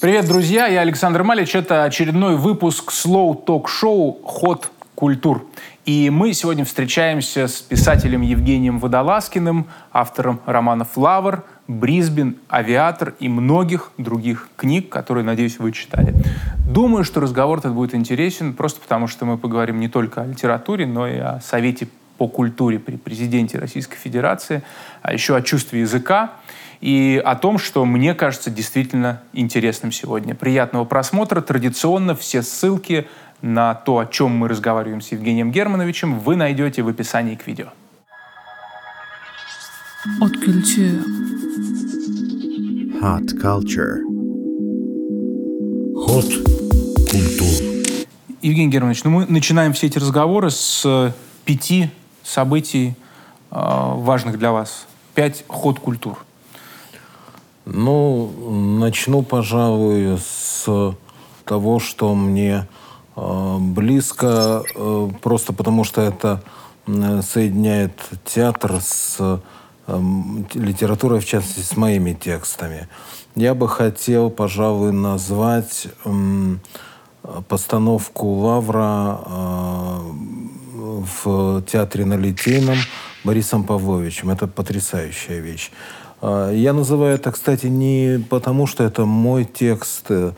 Привет, друзья! Я Александр Малич. Это очередной выпуск слоу-ток-шоу «Ход культур». И мы сегодня встречаемся с писателем Евгением Водолазкиным, автором романов «Лавр», «Брисбен», «Авиатор» и многих других книг, которые, надеюсь, вы читали. Думаю, что разговор этот будет интересен, просто потому что мы поговорим не только о литературе, но и о Совете по культуре при президенте Российской Федерации, а еще о чувстве языка и о том, что мне кажется действительно интересным сегодня. Приятного просмотра. Традиционно все ссылки на то, о чем мы разговариваем с Евгением Германовичем, вы найдете в описании к видео. От culture. Hot culture. Ход культур. Евгений Германович, ну мы начинаем все эти разговоры с э, пяти событий, э, важных для вас. Пять ход культур. Ну, начну, пожалуй, с того, что мне э, близко, э, просто потому что это соединяет театр с э, литературой, в частности, с моими текстами. Я бы хотел, пожалуй, назвать э, постановку Лавра э, в театре на Литейном Борисом Павловичем. Это потрясающая вещь. А, я называю это, кстати, не потому, что это мой текст, э,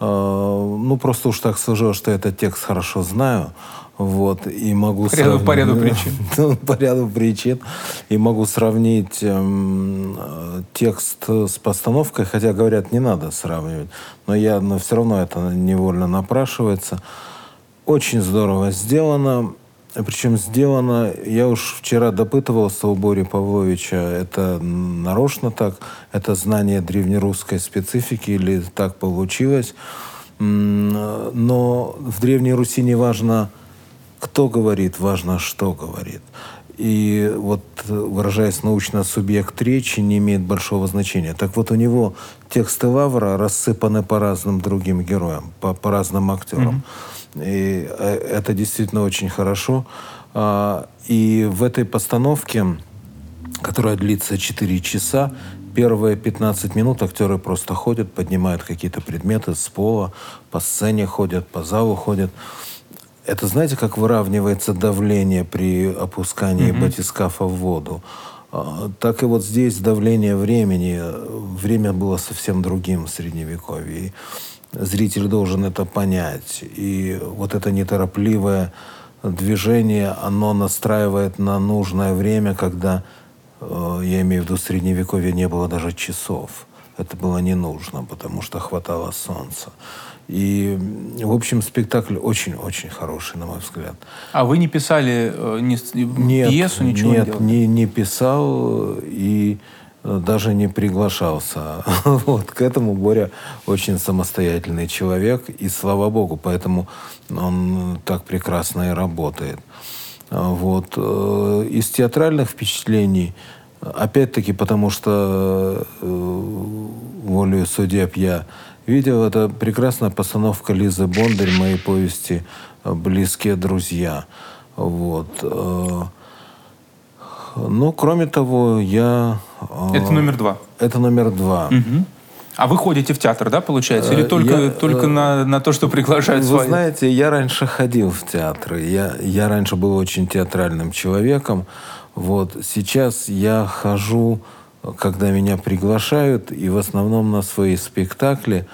а, ну, просто уж так сложилось, что этот текст хорошо знаю, вот, и могу... По ряду, по ряду причин. Ну, по ряду причин. И могу сравнить эм, текст с постановкой, хотя, говорят, не надо сравнивать, но, я, но все равно это невольно напрашивается. Очень здорово сделано. Причем сделано, я уж вчера допытывался у Бори Павловича, это нарочно так, это знание древнерусской специфики или так получилось. Но в Древней Руси не важно, кто говорит, важно, что говорит. И вот, выражаясь научно, субъект речи не имеет большого значения. Так вот, у него тексты Лавра рассыпаны по разным другим героям, по, по разным актерам. Mm-hmm. И э, это действительно очень хорошо. А, и в этой постановке, которая длится 4 часа, первые 15 минут актеры просто ходят, поднимают какие-то предметы с пола, по сцене ходят, по залу ходят. Это знаете, как выравнивается давление при опускании mm-hmm. батискафа в воду? А, так и вот здесь давление времени. Время было совсем другим в Средневековье зритель должен это понять. И вот это неторопливое движение, оно настраивает на нужное время, когда, э, я имею в виду, в Средневековье не было даже часов. Это было не нужно, потому что хватало солнца. И, в общем, спектакль очень-очень хороший, на мой взгляд. А вы не писали э, ни, нет, пьесу, ничего нет, не делали? Не, не писал. И даже не приглашался. Вот, к этому Боря очень самостоятельный человек, и слава богу, поэтому он так прекрасно и работает. Вот. Э, из театральных впечатлений, опять-таки, потому что э, волею судеб я видел, это прекрасная постановка Лизы Бондарь моей повести «Близкие друзья». Вот. Э, ну, кроме того, я... Э, это номер два? Это номер два. Угу. А вы ходите в театр, да, получается? Или э, только, я, только на, на то, что приглашают Вы свои? знаете, я раньше ходил в театры. Я, я раньше был очень театральным человеком. Вот. Сейчас я хожу, когда меня приглашают, и в основном на свои спектакли.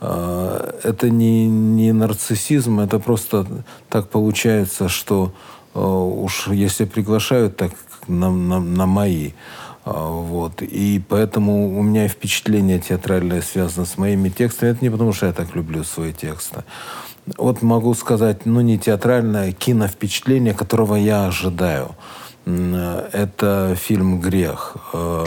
Э, это не, не нарциссизм, это просто так получается, что уж если приглашают, так на, на, на мои. А, вот. И поэтому у меня впечатление театральное связано с моими текстами. Это не потому, что я так люблю свои тексты. Вот могу сказать, ну не театральное, киновпечатление, которого я ожидаю. Это фильм «Грех» э,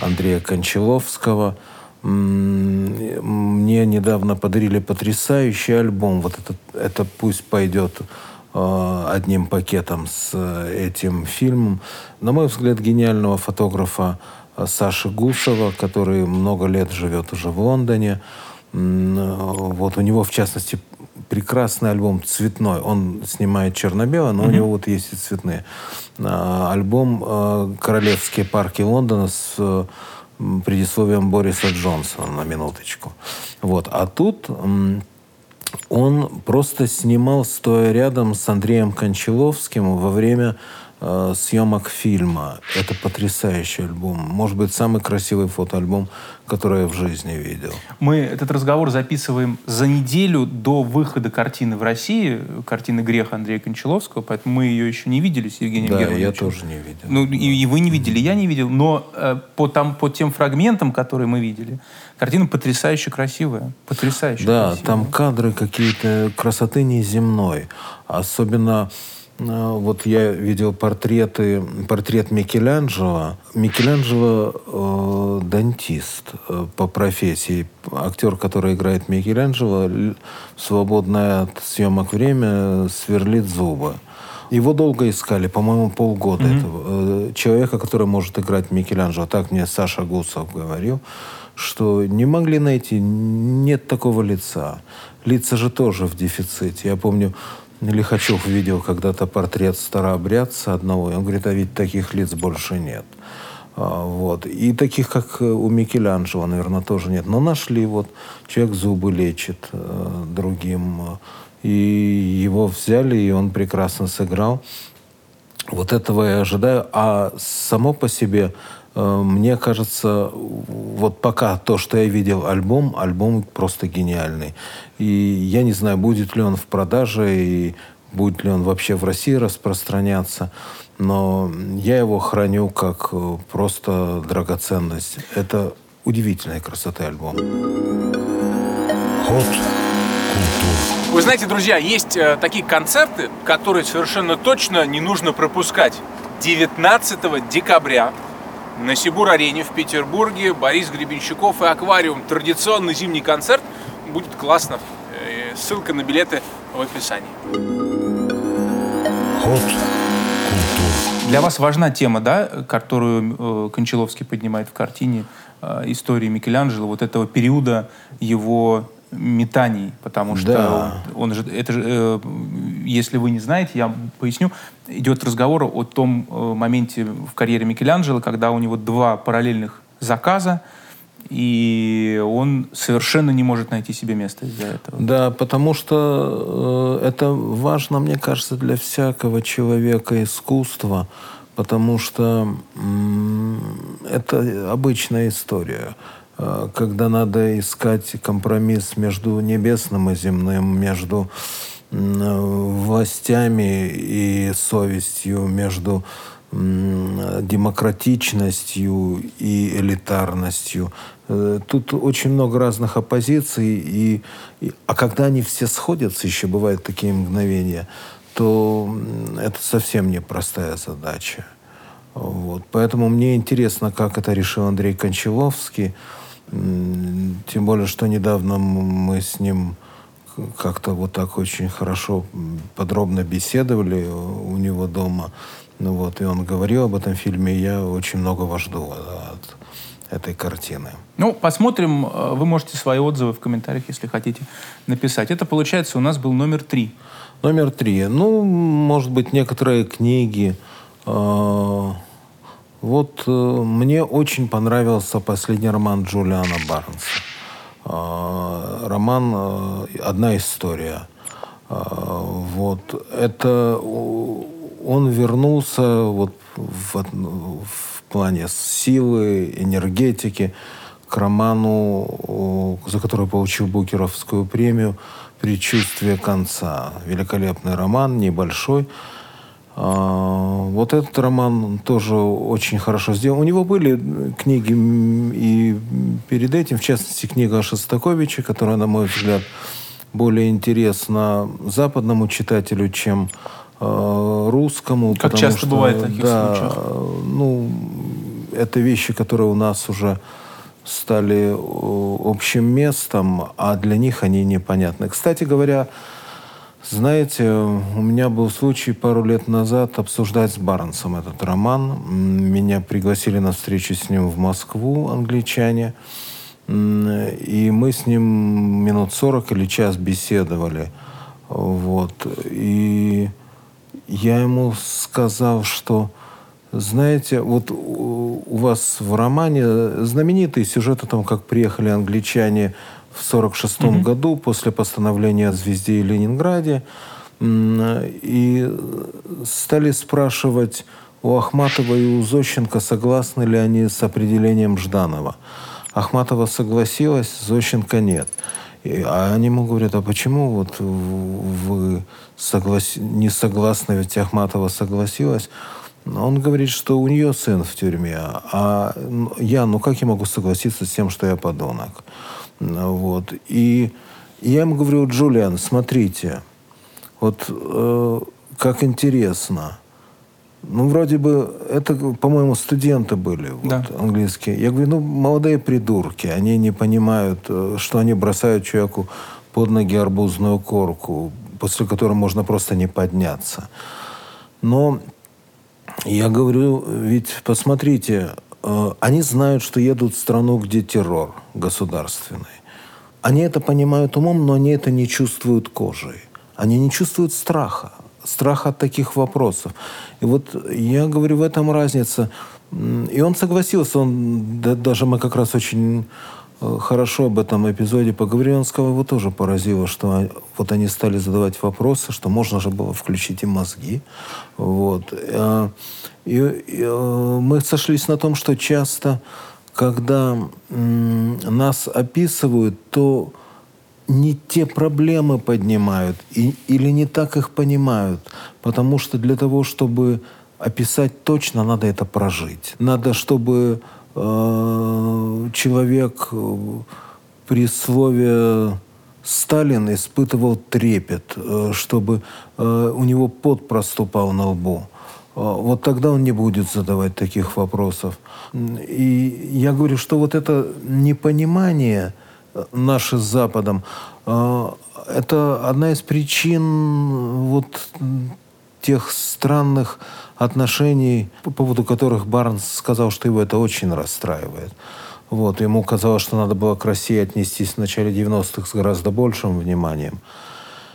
Андрея Кончаловского. Мне недавно подарили потрясающий альбом. Вот это, это пусть пойдет одним пакетом с э, этим фильмом. На мой взгляд, гениального фотографа э, Саши Гусова, который много лет живет уже в Лондоне. Вот у него, в частности, прекрасный альбом цветной. Он снимает черно-белое, но mm-hmm. у него вот есть и цветные. Альбом «Королевские парки Лондона» с предисловием Бориса Джонсона, на минуточку. Вот. А тут он просто снимал, стоя рядом с Андреем Кончаловским во время э, съемок фильма. Это потрясающий альбом. Может быть, самый красивый фотоальбом, который я в жизни видел. Мы этот разговор записываем за неделю до выхода картины в России, картины «Грех» Андрея Кончаловского, поэтому мы ее еще не видели с Евгением Да, Германовичем. я тоже не видел. Ну, и, и вы не видели, я не видел, но э, по, там, по тем фрагментам, которые мы видели, картина потрясающе красивая. Потрясающе Да, красивая. там кадры какие-то красоты неземной. Особенно вот я видел портреты, портрет Микеланджело. Микеланджело э, дантист э, по профессии. Актер, который играет Микеланджело, в свободное от съемок время сверлит зубы. Его долго искали, по-моему, полгода. этого. Э, Человека, который может играть Микеланджело. Так мне Саша Гусов говорил, что не могли найти, нет такого лица. Лица же тоже в дефиците. Я помню, Лихачев видел когда-то портрет старообрядца одного, и он говорит, а ведь таких лиц больше нет. А, Вот. И таких, как э, у Микеланджело, наверное, тоже нет. Но нашли, вот, человек зубы лечит э, другим. э, И его взяли, и он прекрасно сыграл. Вот этого я ожидаю. А само по себе, мне кажется, вот пока то, что я видел альбом, альбом просто гениальный. И я не знаю, будет ли он в продаже и будет ли он вообще в России распространяться. Но я его храню как э, просто драгоценность. Это удивительной красоты альбом. Вы знаете, друзья, есть э, такие концерты, которые совершенно точно не нужно пропускать. 19 декабря на Сибур-арене в Петербурге Борис Гребенщиков и Аквариум. Традиционный зимний концерт. Будет классно. Э, Ссылка на билеты в описании. Для вас важна тема, да, которую э, Кончаловский поднимает в картине э, истории Микеланджело, вот этого периода его метаний, потому что Да. он, он же, это же, э, если вы не знаете, я поясню, идет разговор о том э, моменте в карьере Микеланджело, когда у него два параллельных заказа, и он совершенно не может найти себе место из-за этого. Да, потому что э, это важно, мне кажется, для всякого человека искусства, потому что м, это обычная история, э, когда надо искать компромисс между небесным и земным, между м, властями и совестью, между демократичностью и элитарностью. Э, Тут очень много разных оппозиций, и, и- а когда они все сходятся, еще бывают такие мгновения, то это совсем непростая задача. Вот. Поэтому мне интересно, как это решил Андрей Кончаловский. Тем более, что недавно мы с ним как-то вот так очень хорошо, подробно беседовали у него дома. Ну вот, и он говорил об этом фильме, и я очень многого жду от этой картины. Ну, посмотрим. Э, Вы можете свои отзывы в комментариях, если хотите, написать. Это, получается, у нас был номер три. Номер три. Ну, может быть, некоторые книги. Э, Вот э, мне очень понравился последний роман Джулиана Барнса. Э, Роман э, «Одна история». Э, Вот. Это он вернулся вот в, в плане силы, энергетики к роману, за который получил Букеровскую премию «Предчувствие конца». Великолепный роман, небольшой. А, Вот этот роман тоже очень хорошо сделан. У него были книги и перед этим, в частности, книга Шостаковича, которая, на мой взгляд, более интересна западному читателю, чем э, русскому. Как часто что, бывает в таких да, случаях. Ну, это вещи, которые у нас уже стали общим местом, а для них они непонятны. Кстати говоря, знаете, у меня был случай пару лет назад обсуждать с Барнсом этот роман. Меня пригласили на встречу с ним в Москву, англичане. И мы с ним минут 40 или час беседовали. Вот. И я ему сказал, что знаете, вот у вас в романе знаменитый сюжет о том, как приехали англичане в 1946 mm-hmm. году после постановления о звезде и Ленинграде и стали спрашивать у Ахматова и у Зощенко, согласны ли они с определением Жданова. Ахматова согласилась, Зощенко нет. И, а они ему говорят, а почему вот вы соглас... не согласны, ведь Ахматова согласилась? Он говорит, что у нее сын в тюрьме, а я, ну как я могу согласиться с тем, что я подонок? Вот. И я ему говорю, Джулиан, смотрите, вот э, как интересно. Ну, вроде бы, это, по-моему, студенты были, да. вот, английские. Я говорю, ну, молодые придурки, они не понимают, э, что они бросают человеку под ноги арбузную корку, после которой можно просто не подняться. Но я говорю, ведь посмотрите, они знают, что едут в страну, где террор государственный. Они это понимают умом, но они это не чувствуют кожей. Они не чувствуют страха. Страха от таких вопросов. И вот я говорю, в этом разница. И он согласился. Он, да, даже мы как раз очень Э, хорошо об этом эпизоде сказал, его тоже поразило, что вот они стали задавать вопросы, что можно же было включить и мозги. Вот. Э, и, и э, мы сошлись на том, что часто, когда нас описывают, то не те проблемы поднимают и, или не так их понимают. Потому что для того, чтобы описать точно, надо это прожить. Надо, чтобы Э, человек э, при слове Сталин испытывал трепет, э, чтобы у него пот проступал на лбу. Вот тогда он не будет задавать таких вопросов. И я говорю, что вот это непонимание наше с Западом, это одна из причин вот тех странных отношений, по поводу которых Барнс сказал, что его это очень расстраивает. Вот, ему казалось, что надо было к России отнестись в начале 90-х с гораздо большим вниманием.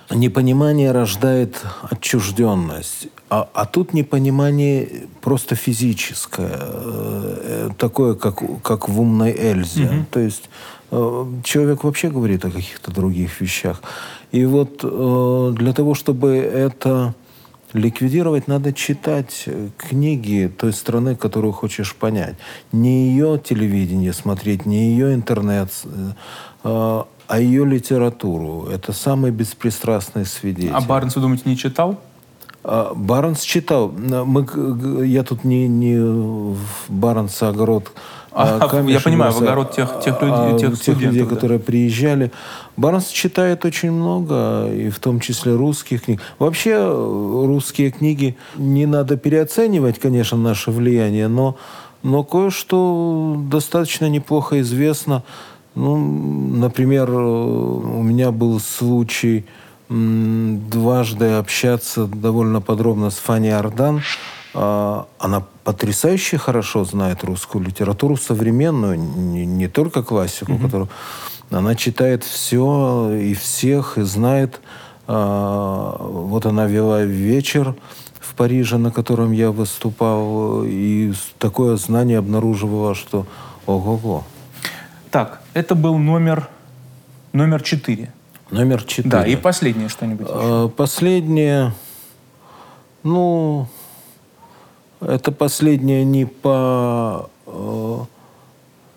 Непонимание рождает отчужденность. А, а тут непонимание просто физическое, э, такое, как, как в умной Эльзе. Mm-hmm. То есть э, человек вообще говорит о каких-то других вещах. И вот э, для того, чтобы это Ликвидировать надо читать э, книги той страны, которую хочешь понять. Не ее телевидение смотреть, не ее интернет, э, а, ее литературу. Это самый беспристрастный свидетель. А Барнс, вы думаете, не читал? А, Барнс читал. Мы, я тут не, не Барнс огород а, а я понимаю, в огород тех, тех, людей, а, тех, тех людей, да. которые приезжали. Барнс читает очень много, и в том числе русских книг. Вообще русские книги не надо переоценивать, конечно, наше влияние, но, но кое-что достаточно неплохо известно. Ну, например, у меня был случай дважды общаться довольно подробно с Фанни Ардан. А, она потрясающе хорошо знает русскую литературу современную, не, не только классику, mm-hmm. которую она читает все и всех и знает. А, вот она вела вечер в Париже, на котором я выступал, и такое знание обнаруживала, что ого-го. Так, это был номер номер четыре. Номер четыре. Да, и последнее что-нибудь. А, последнее, ну, это последнее не по э,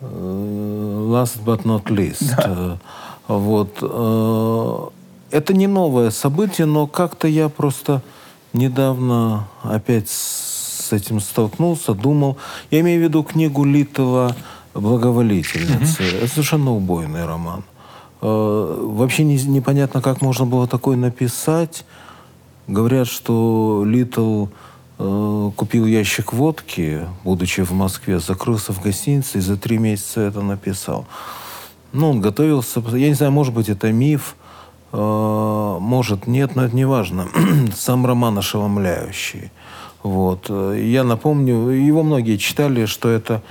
э, last but not least. Да. Вот. Э, это не новое событие, но как-то я просто недавно опять с этим столкнулся, думал. Я имею в виду книгу Литова «Благоволительницы». Угу. Это совершенно убойный роман. Вообще не, непонятно, как можно было такое написать. Говорят, что Литл Э, купил ящик водки, будучи в Москве, закрылся в гостинице и за три месяца это написал. Ну, он готовился, я не знаю, может быть, это миф, э, может, нет, но это не важно. Сам роман ошеломляющий. Вот. Я напомню, его многие читали, что это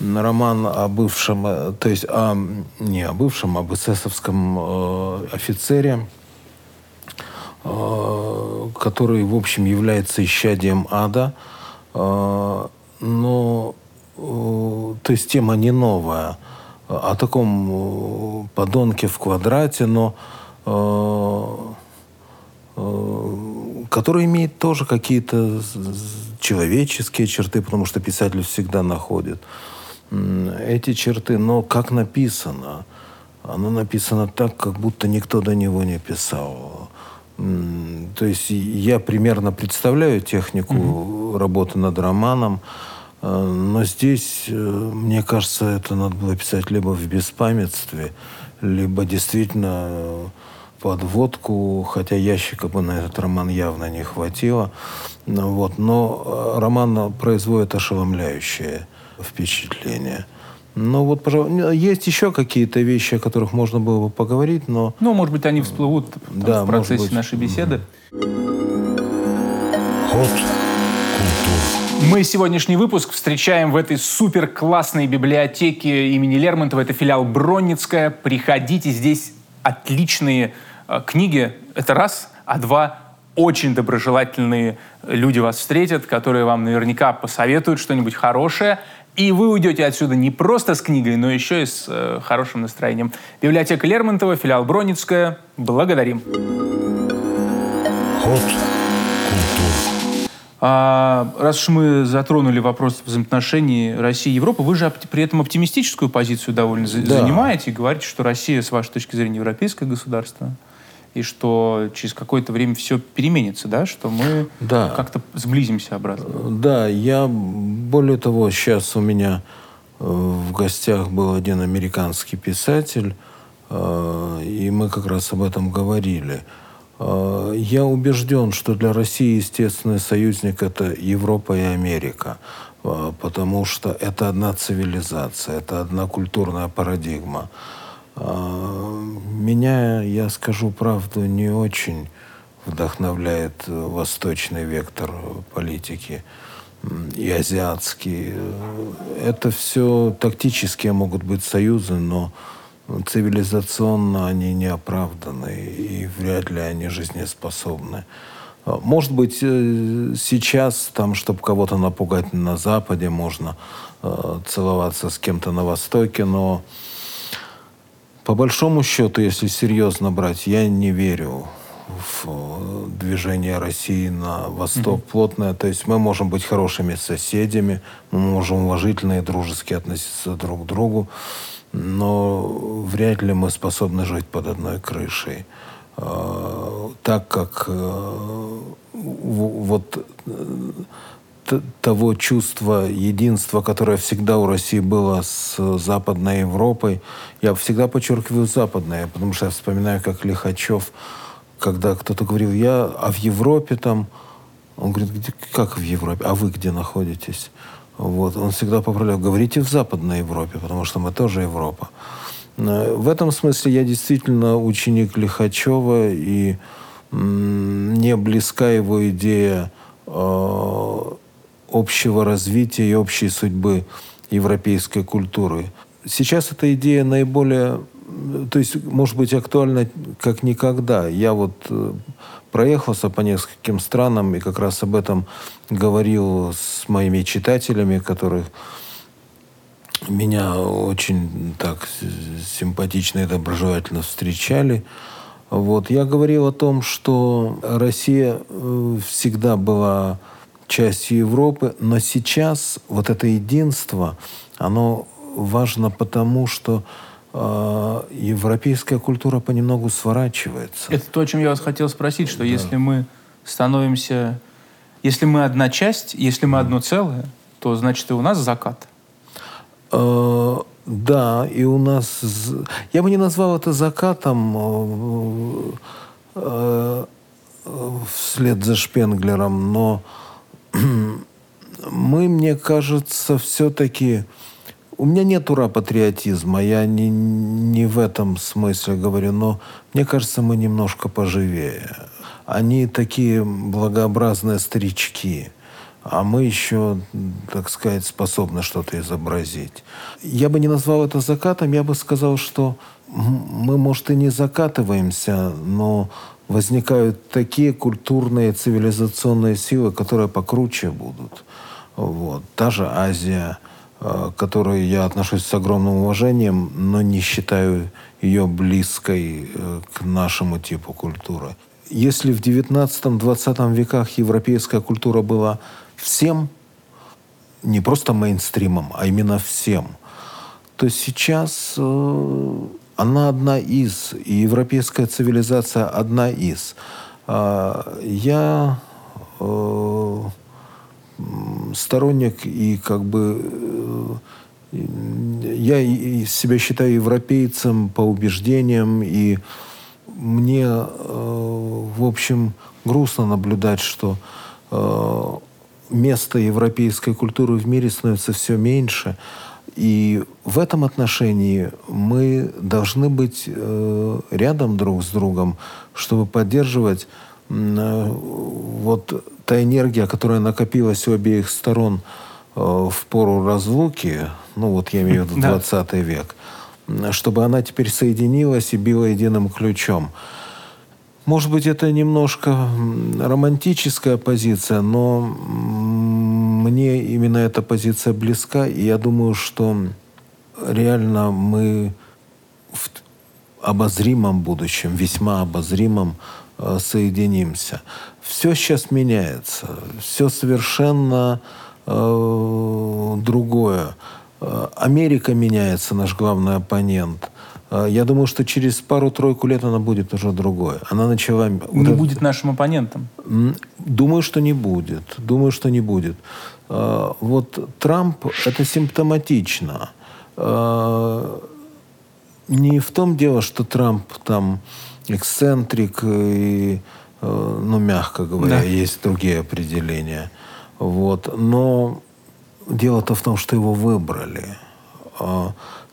роман о бывшем, э, то есть о, не о бывшем, об эсэсовском э, офицере, Э, который, в общем, является исчадием ада, э, но то есть тема не новая. О таком подонке в квадрате, но который имеет тоже какие-то человеческие черты, потому что писатель всегда находит эти черты. Но как написано? Оно написано так, как будто никто до него не писал. То есть я примерно представляю технику mm-hmm. работы над романом, э, но здесь, э, мне кажется, это надо было писать либо в беспамятстве, либо действительно подводку, хотя ящика бы на этот роман явно не хватило. Вот. Но э, роман производит ошеломляющее впечатление. Ну вот, пожалуй, есть еще какие-то вещи, о которых можно было бы поговорить, но... Ну, может быть, они всплывут там, да, в процессе нашей беседы. Ход мы сегодняшний выпуск встречаем в этой супер классной библиотеке имени Лермонтова. Это филиал Бронницкая. Приходите, здесь отличные Э, книги — это раз, а два — очень доброжелательные люди вас встретят, которые вам наверняка посоветуют что-нибудь хорошее, и вы уйдете отсюда не просто с книгой, но еще и с э, хорошим настроением. Библиотека Лермонтова, филиал Броницкая. Благодарим. Ход а, раз уж мы затронули вопрос взаимоотношений России и Европы, вы же при этом оптимистическую позицию довольно да. занимаете и говорите, что Россия, с вашей точки зрения, европейское государство и что через какое-то время все переменится, да, что мы да. как-то сблизимся обратно. Да, я более того, сейчас у меня э, в гостях был один американский писатель, э, и мы как раз об этом говорили. Э, я убежден, что для России естественный союзник это Европа и Америка, потому что это одна цивилизация, это одна культурная парадигма. А, меня, я скажу правду, не очень вдохновляет восточный вектор политики и азиатский. Это все тактические могут быть союзы, но цивилизационно они не оправданы и вряд ли они жизнеспособны. Может быть, э, сейчас, там, чтобы кого-то напугать на Западе, можно э, целоваться с кем-то на Востоке, но по большому счету, если серьезно брать, я не верю в э, движение России на восток mm-hmm. плотное. То есть мы можем быть хорошими соседями, мы можем уважительно и дружески относиться друг к другу, но вряд ли мы способны жить под одной крышей. Э, так как э, вот того чувства единства, которое всегда у России было с Западной Европой. Я всегда подчеркиваю западное, потому что я вспоминаю, как Лихачев, когда кто-то говорил, я, а в Европе там, он говорит, как в Европе, а вы где находитесь? Вот. Он всегда поправлял, говорите в Западной Европе, потому что мы тоже Европа. Э, в этом смысле я действительно ученик Лихачева, и мне близка его идея э, общего развития и общей судьбы европейской культуры. Сейчас эта идея наиболее, то есть, может быть, актуальна как никогда. Я вот э, проехался по нескольким странам и как раз об этом говорил с моими читателями, которых меня очень так симпатично и доброжелательно встречали. Вот. Я говорил о том, что Россия э, всегда была частью Европы, но сейчас вот это единство, оно важно потому, что э, европейская культура понемногу сворачивается. Это то, о чем я вас хотел спросить, что да. если мы становимся, если мы одна часть, если мы одно целое, то значит и у нас закат. Э, да, и у нас, я бы не назвал это закатом э, э, вслед за Шпенглером, но мы, мне кажется, все-таки... У меня нет ура-патриотизма, я не, не в этом смысле говорю, но мне кажется, мы немножко поживее. Они такие благообразные старички, а мы еще, так сказать, способны что-то изобразить. Я бы не назвал это закатом, я бы сказал, что мы, может, и не закатываемся, но возникают такие культурные цивилизационные силы, которые покруче будут. Вот. Та же Азия, к которой я отношусь с огромным уважением, но не считаю ее близкой к нашему типу культуры. Если в 19-20 веках европейская культура была всем, не просто мейнстримом, а именно всем, то сейчас э, она одна из, и европейская цивилизация одна из. Э, я э, сторонник и как бы э, я себя считаю европейцем по убеждениям и мне, э, в общем, грустно наблюдать, что место европейской культуры в мире становится все меньше. И в этом отношении мы должны быть э, рядом друг с другом, чтобы поддерживать вот та энергия, которая накопилась у обеих сторон в пору разлуки, ну вот я имею в виду 20 век, чтобы она теперь соединилась и била единым ключом. Может быть, это немножко романтическая позиция, но мне именно эта позиция близка, и я думаю, что реально мы в обозримом будущем, весьма обозримом, э, соединимся. Все сейчас меняется, все совершенно э, другое. Э, Америка меняется, наш главный оппонент. Э, я думаю, что через пару-тройку лет она будет уже другой. Она начала... Не вот будет это... нашим оппонентом? Думаю, что не будет. Думаю, что не будет. Э, вот Трамп — это симптоматично. Не в том дело, что Трамп там эксцентрик и, ну, мягко говоря, да. есть другие определения. Вот. Но Дело-то в том, что его выбрали.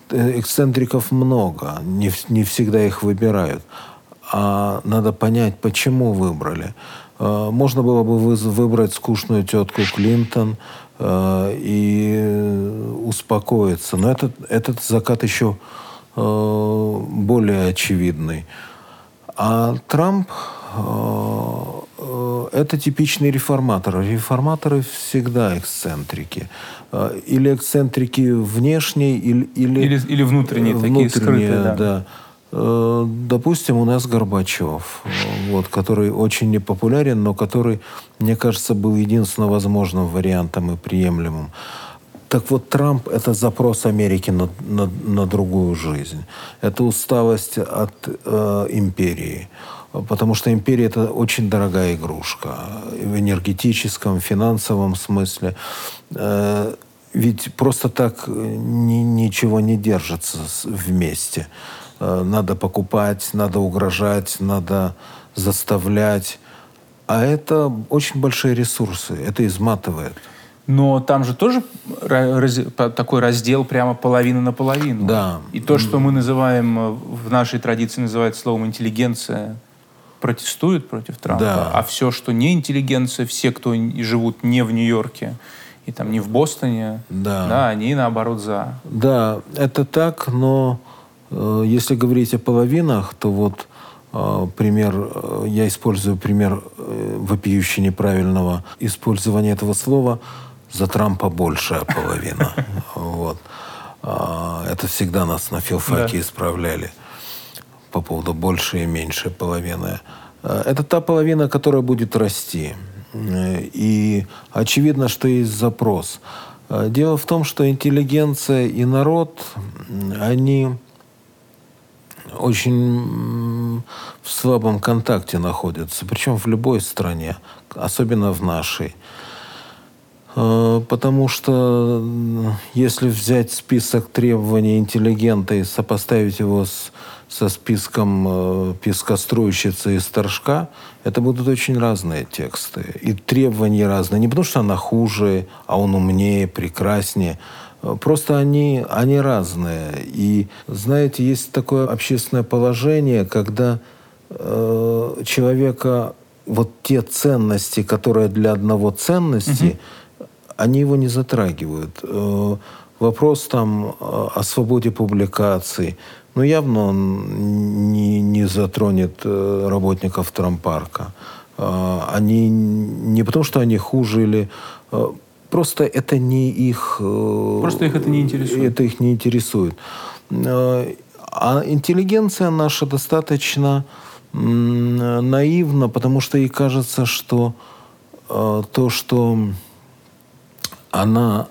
Эксцентриков много, не, не всегда их выбирают. А надо понять, почему выбрали. А, можно было бы выбрать скучную тетку Клинтон а, и успокоиться. Но этот, этот закат еще более очевидный. А Трамп Э, это типичный реформатор. Реформаторы всегда эксцентрики. Э, или эксцентрики внешние, или... Или, или, или внутренние, внутренние, такие скрытые, да. да. Э, допустим, у нас Горбачев, вот, который очень непопулярен, но который, мне кажется, был единственно возможным вариантом и приемлемым. Так вот, Трамп — это запрос Америки на, на, на другую жизнь. Это усталость от э, империи потому что империя – это очень дорогая игрушка в энергетическом, финансовом смысле. Э, ведь просто так ни, ничего не держится вместе. Э, надо покупать, надо угрожать, надо заставлять. А это очень большие ресурсы, это изматывает. Но там же тоже раз, такой раздел прямо половина на половину. Да. И то, что мы называем, э, в нашей традиции называют словом интеллигенция, протестуют против Трампа, да. а все, что не интеллигенция, все, кто живут не в Нью-Йорке и там не в Бостоне, да. Да, они наоборот за. Да, это так, но если говорить о половинах, то вот э, пример, э, я использую пример э, вопиюще неправильного использования этого слова, за Трампа большая половина. Вот. А, это всегда нас на филфаке исправляли по поводу большей и меньшей половины. Э, это та половина, которая будет расти. Э, и очевидно, что есть запрос. Э, дело в том, что интеллигенция и народ, они очень в слабом контакте находятся, причем в любой стране, особенно в нашей. Потому что если взять список требований интеллигента и сопоставить его с со списком э, пескоструйщицы и сторожка, это будут очень разные тексты. И требования разные. Не потому, что она хуже, а он умнее, прекраснее. Просто они, они разные. И, знаете, есть такое общественное положение, когда э, человека вот те ценности, которые для одного ценности, угу. они его не затрагивают. Э, вопрос там э, о свободе публикаций, но явно он не, не затронет э, работников трампарка. А, они не потому, что они хуже или... Э, просто это не их... Просто их это не интересует. Это их не интересует. А интеллигенция наша достаточно наивна, потому что ей кажется, что то, что она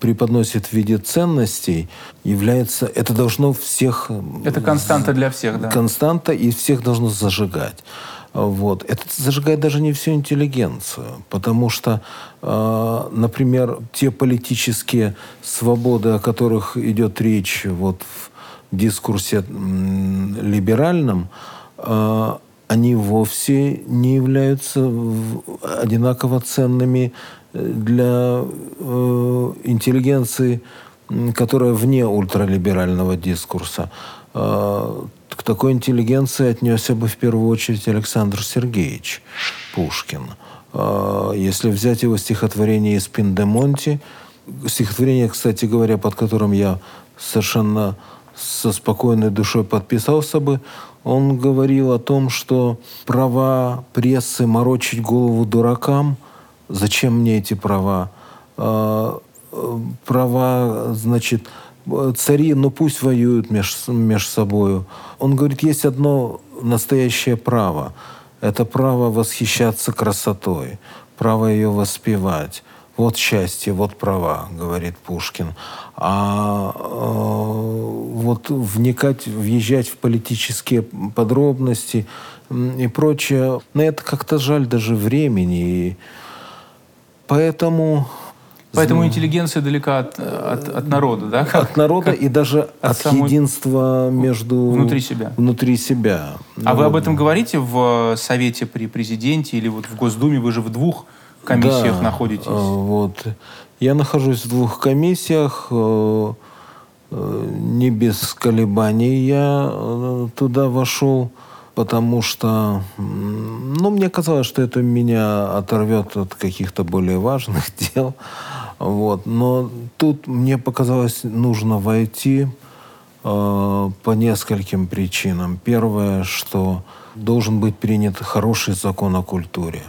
преподносит в виде ценностей, является... Это должно всех... Это константа для всех, да. Константа, и всех должно зажигать. Вот. Это зажигает даже не всю интеллигенцию, потому что, э, например, те политические свободы, о которых идет речь вот в дискурсе э, либеральном, э, они вовсе не являются одинаково ценными для э, интеллигенции, которая вне ультралиберального дискурса. Э, к такой интеллигенции отнесся бы в первую очередь Александр Сергеевич Пушкин. Э, если взять его стихотворение из Пиндемонти, стихотворение, кстати говоря, под которым я совершенно со спокойной душой подписался бы, он говорил о том, что права прессы морочить голову дуракам – Зачем мне эти права? А, права, значит, цари, ну пусть воюют между меж собой. Он говорит, есть одно настоящее право. Это право восхищаться красотой, право ее воспевать. Вот счастье, вот права, говорит Пушкин. А э, вот вникать, въезжать в политические подробности и прочее, на это как-то жаль даже времени. И, Поэтому... Поэтому интеллигенция далека от, от, от народа, да? Как, от народа как, и даже от, от самой... единства между... Внутри себя. Внутри себя. А ну, вы об этом говорите в Совете при президенте или вот в Госдуме? Вы же в двух комиссиях да, находитесь. Вот. Я нахожусь в двух комиссиях. Э, э, не без колебаний я э, туда вошел потому что, ну, мне казалось, что это меня оторвет от каких-то более важных дел. Вот. Но тут мне показалось нужно войти э, по нескольким причинам. Первое, что должен быть принят хороший закон о культуре,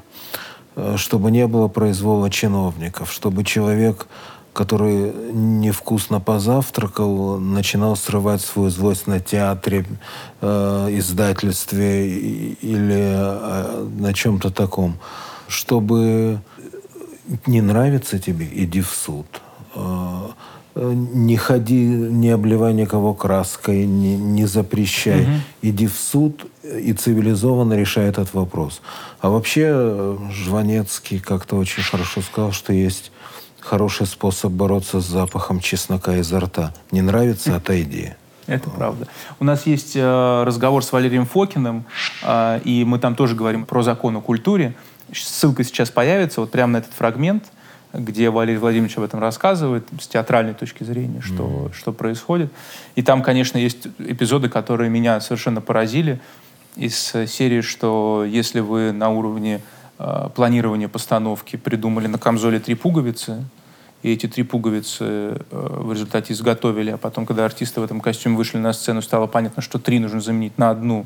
э, чтобы не было произвола чиновников, чтобы человек который невкусно позавтракал, начинал срывать свою злость на театре, э, издательстве или на чем-то таком. Чтобы не нравится тебе, иди в суд. Э, не ходи, не обливай никого краской, не, не запрещай. Угу. Иди в суд и цивилизованно решай этот вопрос. А вообще э, Жванецкий как-то очень хорошо сказал, что есть хороший способ бороться с запахом чеснока изо рта. Не нравится – отойди. Это правда. У нас есть э, разговор с Валерием Фокиным, э, и мы там тоже говорим про закон о культуре. Ссылка сейчас появится, вот прямо на этот фрагмент, где Валерий Владимирович об этом рассказывает с театральной точки зрения, что, mm-hmm. что происходит. И там, конечно, есть эпизоды, которые меня совершенно поразили из серии, что если вы на уровне э, планирования постановки придумали на камзоле три пуговицы, и эти три пуговицы э, в результате изготовили, а потом, когда артисты в этом костюме вышли на сцену, стало понятно, что три нужно заменить на одну,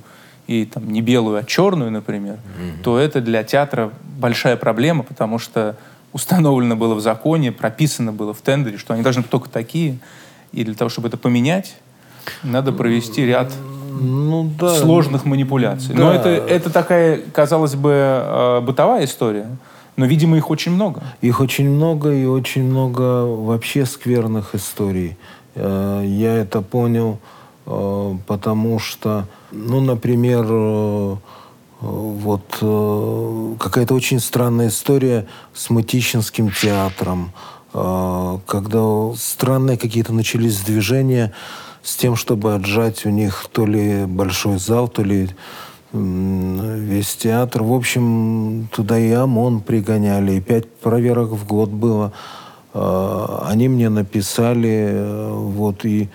и там не белую, а черную, например, mm-hmm. то это для театра большая проблема, потому что установлено было в законе, прописано было в тендере, что они должны быть только такие, и для того, чтобы это поменять, надо провести ряд ну, да. сложных манипуляций. Да. Но это, это такая, казалось бы, э, бытовая история. Но, видимо, их очень много. Их очень много, и очень много вообще скверных историй. Э, я это понял, э, потому что, ну, например, э, вот какая-то очень странная история с Мытищинским театром, когда странные какие-то начались движения с тем, чтобы отжать у них то ли большой зал, то ли весь театр. В общем, туда и ОМОН пригоняли, и пять проверок в год было. Они мне написали, э, вот, и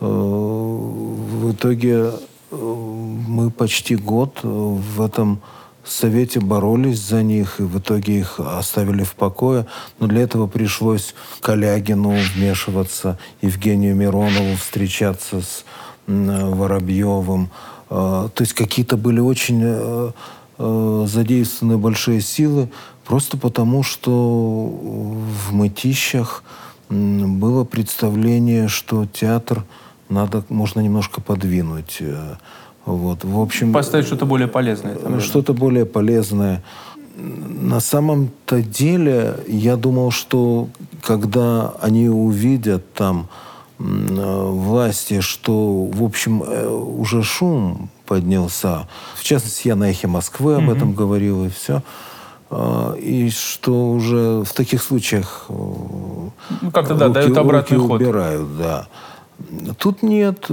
э, в итоге э, мы почти год в этом совете боролись за них, и в итоге их оставили в покое. Но для этого пришлось Калягину вмешиваться, Евгению Миронову встречаться с Воробьевым. А, то есть какие-то были очень э, э, задействованы большие силы, просто потому что в мытищах было представление, что театр надо, можно немножко подвинуть. Э, вот, в общем... Поставить что-то более полезное. Что-то более полезное. На самом-то деле, я думал, что когда они увидят там э, власти, что, в общем, э, уже шум поднялся. В частности, я на «Эхе Москвы» об mm-hmm. этом говорил, и все. А, и что уже в таких случаях ну, как-то, да, дают обратный ход. убирают, да. Тут нет.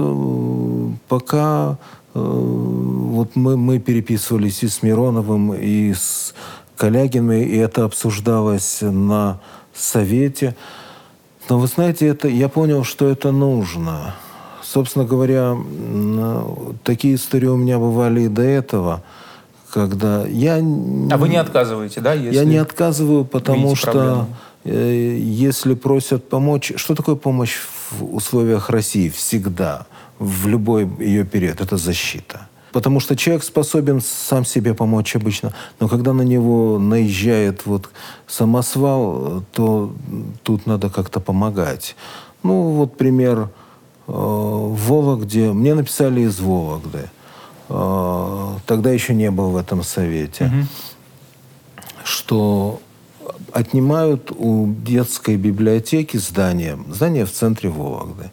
Пока вот мы, мы переписывались и с Мироновым, и с Калягиным, и это обсуждалось на совете. Но вы знаете, это, я понял, что это нужно. Собственно говоря, такие истории у меня бывали и до этого, когда я... А вы не отказываете, да? Если я не отказываю, потому что проблему. Э, если просят помочь... Что такое помощь в условиях России всегда? в любой ее период. Это защита. Потому что человек способен сам себе помочь обычно, но когда на него наезжает вот самосвал, то тут надо как-то помогать. Ну, вот пример э, в Вологде. Мне написали из Вологды. Э, тогда еще не был в этом совете. Угу. Что отнимают у детской библиотеки здание. Здание в центре Вологды.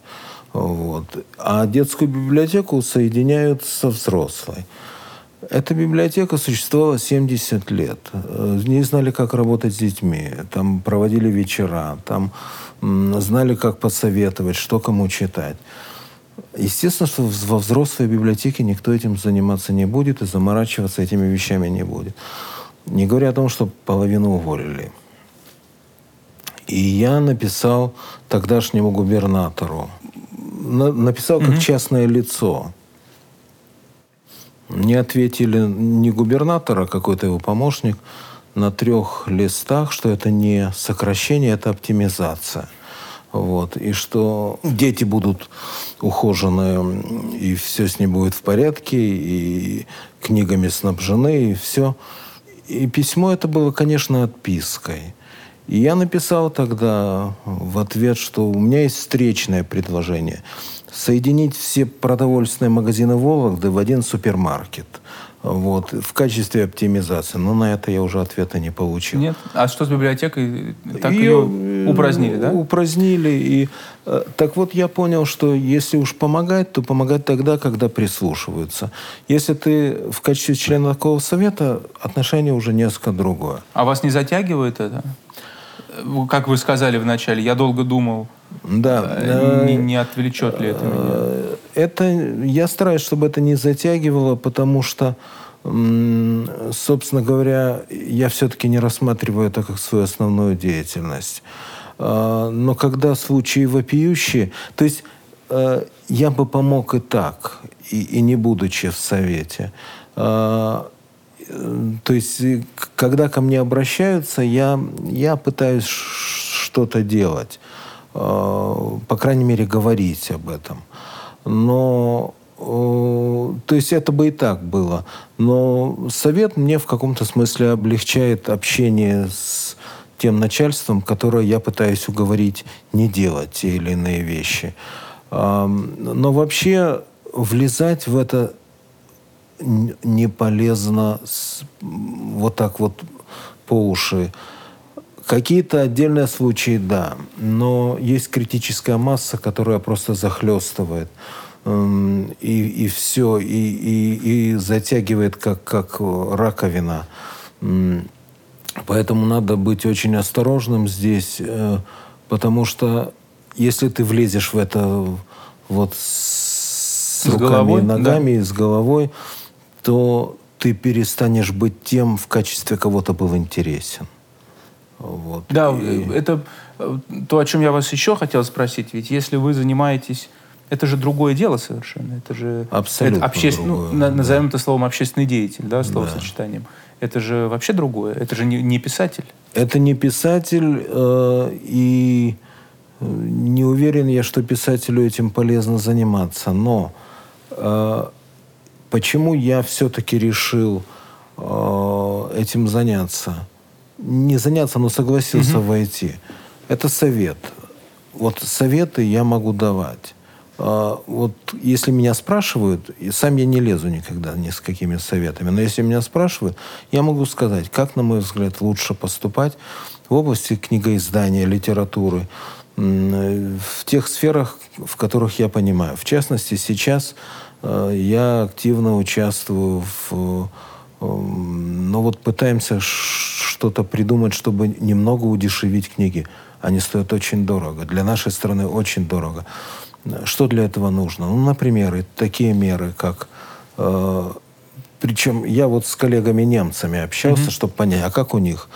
Вот. А детскую библиотеку соединяют со взрослой. Эта библиотека существовала 70 лет. Не знали, как работать с детьми. Там проводили вечера. Там знали, как посоветовать, что кому читать. Естественно, что во взрослой библиотеке никто этим заниматься не будет и заморачиваться этими вещами не будет. Не говоря о том, что половину уволили. И я написал тогдашнему губернатору на, написал как угу. частное лицо. Не ответили ни губернатор, а какой-то его помощник на трех листах, что это не сокращение, это оптимизация. Вот. И что дети будут ухожены, и все с ним будет в порядке, и книгами снабжены, и все. И письмо это было, конечно, отпиской. И я написал тогда в ответ, что у меня есть встречное предложение. Соединить все продовольственные магазины Вологды в один супермаркет. Вот, в качестве оптимизации. Но на это я уже ответа не получил. Нет? А что с библиотекой? Так ее, ее упразднили, да? Упразднили. И, э, так вот, я понял, что если уж помогать, то помогать тогда, когда прислушиваются. Если ты в качестве члена такого совета, отношение уже несколько другое. А вас не затягивает это? Как вы сказали вначале, я долго думал, да. Э, не, не отвлечет ли это меня? Э, это, я стараюсь, чтобы это не затягивало, потому что, собственно говоря, я все-таки не рассматриваю это как свою основную деятельность. Но когда случаи вопиющие, то есть э, я бы помог и так, и, и не будучи в Совете. А, то есть, э, когда ко мне обращаются, я, я пытаюсь что-то делать. Э, по крайней мере, говорить об этом. Но э, то есть это бы и так было. Но совет мне в каком-то смысле облегчает общение с тем начальством, которое я пытаюсь уговорить не делать те или иные вещи. Но вообще влезать в это не полезно вот так вот по уши. Какие-то отдельные случаи, да, но есть критическая масса, которая просто захлестывает эм, и, и все, и, и, и затягивает как, как раковина. Поэтому надо быть очень осторожным здесь, э, потому что если ты влезешь в это вот с, с руками головой, и ногами, да. с головой, то ты перестанешь быть тем, в качестве кого-то был интересен. Вот. Да, и... это э, то, о чем я вас еще хотел спросить. Ведь если вы занимаетесь это же другое дело совершенно. Это же Абсолютно это обществен... Ну, другое, ну, да. Назовем это словом общественный деятель, да, словосочетанием. Да. Это же вообще другое. Это же не, не писатель. Это не писатель, э, и э, не уверен я, что писателю этим полезно заниматься. Но э, Почему я все-таки решил э, этим заняться. Не заняться, но согласился угу. войти. Это совет. Вот советы я могу давать. А, вот если меня спрашивают, и сам я не лезу никогда ни с какими советами, но если меня спрашивают, я могу сказать, как, на мой взгляд, лучше поступать в области книгоиздания, литературы, в тех сферах, в которых я понимаю. В частности, сейчас э, я активно участвую в... Ну вот пытаемся что-то придумать, чтобы немного удешевить книги. Они стоят очень дорого. Для нашей страны очень дорого. Что для этого нужно? Ну, например, такие меры, как... Э, причем я вот с коллегами немцами общался, mm-hmm. чтобы понять, а как у них?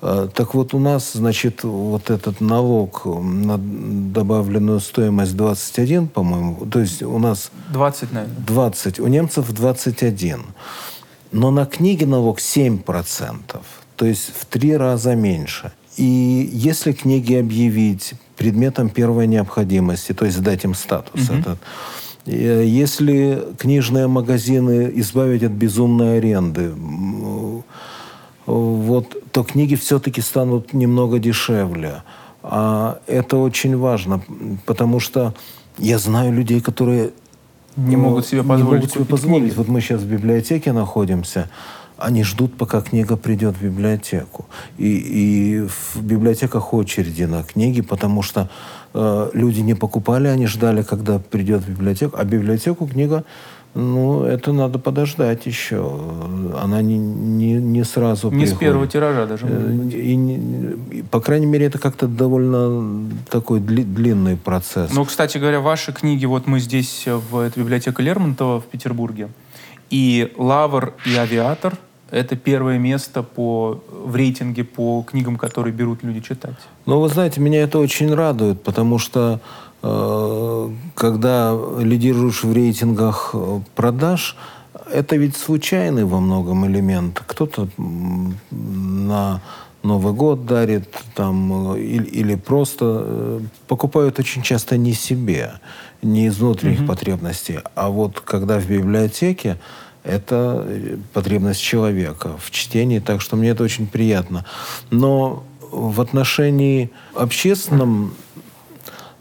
Э, так вот, у нас, значит, вот этот налог на добавленную стоимость 21, по-моему, то есть у нас... 20, наверное. 20, у немцев 21. Но на книги налог 7%, то есть в три раза меньше. И если книги объявить предметом первой необходимости, то есть дать им статус угу. этот, э, если книжные магазины избавить от безумной аренды, вот, то книги все-таки станут немного дешевле. А это очень важно, потому что я знаю людей, которые не могут себе позволить. Не могут себе позволить. Книги. Вот мы сейчас в библиотеке находимся, они ждут, пока книга придет в библиотеку. И, и в библиотеках очереди на книги, потому что э, люди не покупали, они ждали, когда придет в библиотеку. А библиотеку книга, ну, это надо подождать еще. Она не, не, не сразу Не приходит. с первого тиража даже. Э, и, и, по крайней мере, это как-то довольно такой дли, длинный процесс. Ну, кстати говоря, ваши книги, вот мы здесь в этой библиотеке Лермонтова в Петербурге, и «Лавр», и «Авиатор» — это первое место по, в рейтинге по книгам, которые берут люди читать. Ну, вы знаете, меня это очень радует, потому что э, когда лидируешь в рейтингах э, продаж, это ведь случайный во многом элемент. Кто-то на Новый год дарит там, э, или, или просто э, покупают очень часто не себе, не из внутренних mm-hmm. потребностей. А вот когда в библиотеке это э, потребность человека в чтении, так что мне это очень приятно. Но в отношении общественном,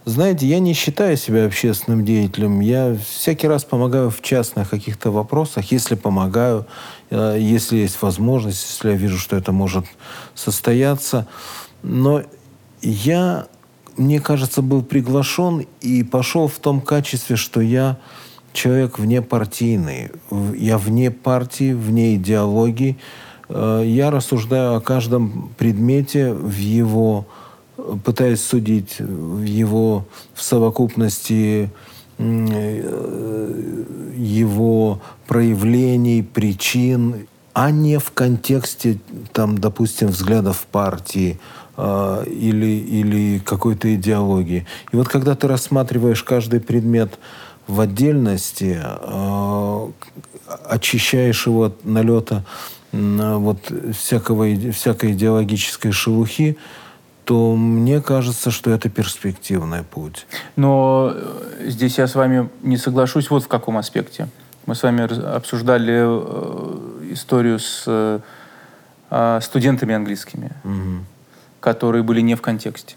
знаете, я не считаю себя общественным деятелем. Я всякий раз помогаю в частных каких-то вопросах, если помогаю, э, если есть возможность, если я вижу, что это может состояться. Но я, мне кажется, был приглашен и пошел в том качестве, что я человек вне партийный. Я вне партии, вне идеологии. Э, я рассуждаю о каждом предмете в его, пытаясь судить его в совокупности э, его проявлений, причин, а не в контексте, там, допустим, взглядов партии э, или, или какой-то идеологии. И вот когда ты рассматриваешь каждый предмет в отдельности, э, очищаешь его от налета вот всякого, всякой идеологической шелухи, то мне кажется, что это перспективный путь. Но э, здесь я с вами не соглашусь вот в каком аспекте. Мы с вами обсуждали э, историю с студентами английскими, угу. которые были не в контексте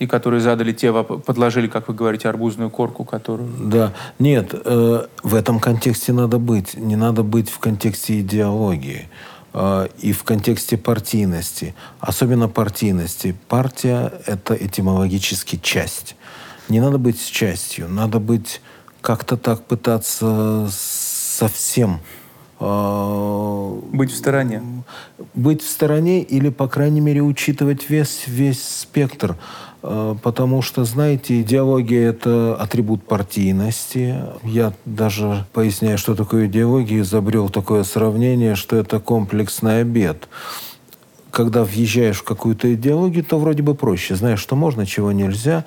и которые задали те, подложили, как вы говорите, арбузную корку, которую... Да, нет, э, в этом контексте надо быть. Не надо быть в контексте идеологии э, и в контексте партийности. Особенно партийности. Партия — это этимологически часть. Не надо быть частью, надо быть как-то так пытаться совсем э, быть в стороне. Быть в стороне или, по крайней мере, учитывать весь, весь спектр. Э, потому что, знаете, идеология – это атрибут партийности. Я даже, поясняя, что такое идеология, изобрел такое сравнение, что это комплексный обед. Когда въезжаешь в какую-то идеологию, то вроде бы проще. Знаешь, что можно, чего нельзя.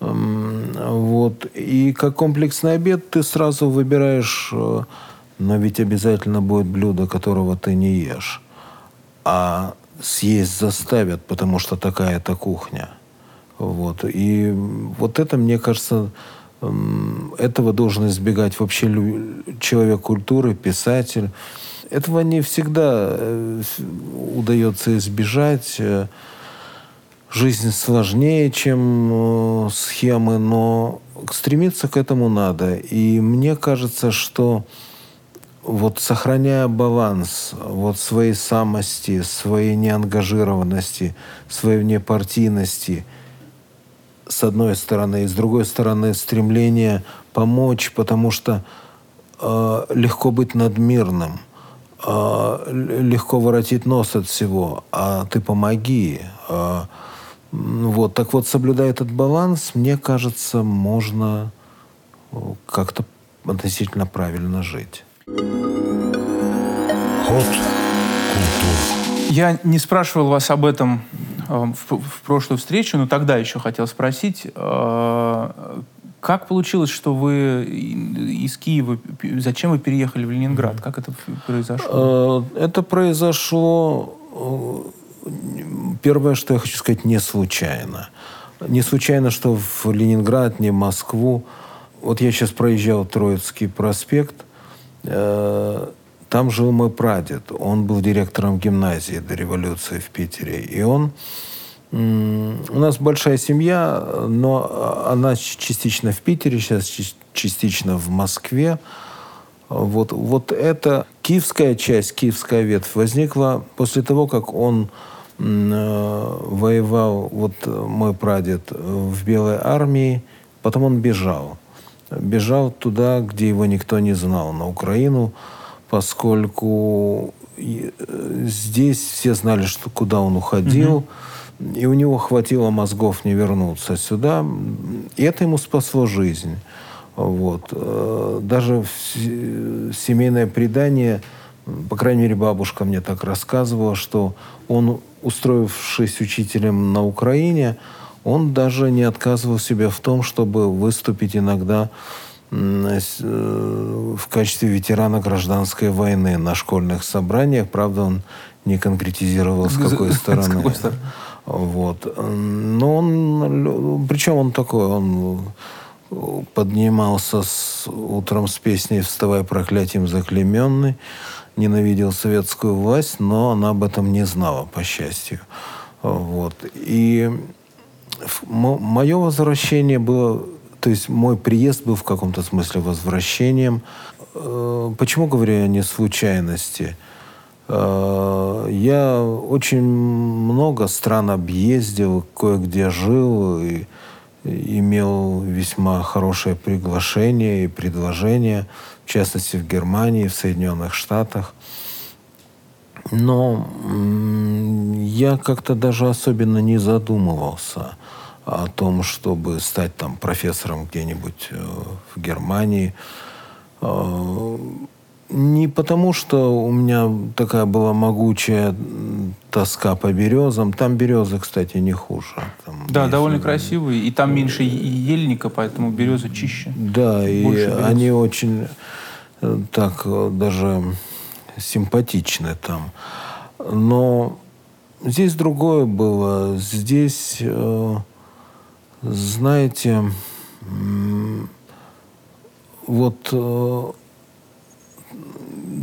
Эм, вот. И как комплексный обед ты сразу выбираешь, э, но ведь обязательно будет блюдо, которого ты не ешь. А съесть заставят, потому что такая-то кухня – вот. И вот это, мне кажется, этого должен избегать вообще человек культуры, писатель. этого не всегда э, удается избежать. Жизнь сложнее, чем схемы, но стремиться к этому надо. И мне кажется, что вот сохраняя баланс вот своей самости, своей неангажированности, своей внепартийности, с одной стороны, и с другой стороны стремление помочь, потому что э, легко быть надмирным, э, легко воротить нос от всего, а ты помоги. Э, вот, так вот, соблюдая этот баланс, мне кажется, можно э, как-то относительно правильно жить. Ход культур. Я не спрашивал вас об этом в, в прошлую встречу, но тогда еще хотел спросить, э, как получилось, что вы из Киева, зачем вы переехали в Ленинград? Как это произошло? Э, это произошло, первое, что я хочу сказать, не случайно. Не случайно, что в Ленинград, не Москву. Вот я сейчас проезжал Троицкий проспект, Э, там жил мой прадед. Он был директором гимназии до революции в Питере. И он... У нас большая семья, но она частично в Питере, сейчас частично в Москве. Вот, вот эта киевская часть, киевская ветвь возникла после того, как он э, воевал, вот мой прадед, в Белой армии, потом он бежал бежал туда, где его никто не знал, на Украину, поскольку э, здесь все знали, что куда он уходил, угу. и у него хватило мозгов не вернуться сюда, и это ему спасло жизнь. Вот. Э, даже семейное предание, по крайней мере, бабушка мне так рассказывала, что он, устроившись учителем на Украине, он даже не отказывал себе в том, чтобы выступить иногда в качестве ветерана гражданской войны на школьных собраниях. Правда, он не конкретизировал, с какой стороны. С какой стороны? Вот. Но он, причем он такой, он поднимался с, утром с песней «Вставай проклятием заклеменный», ненавидел советскую власть, но она об этом не знала, по счастью. Вот. И мое возвращение было, то есть мой приезд был в каком-то смысле возвращением. Э, почему говорю я не случайности? Э, я очень много стран объездил, кое-где жил и имел весьма хорошее приглашение и предложение, в частности в Германии, в Соединенных Штатах. Но я как-то даже особенно не задумывался о том, чтобы стать там профессором где-нибудь э, в Германии. Э, не потому, что у меня такая была могучая тоска по березам. Там березы, кстати, не хуже. Там да, довольно красивые. И там меньше ельника, поэтому березы чище. Да, и берез. они очень э, так даже симпатичны там. Но здесь другое было. Здесь знаете, вот э,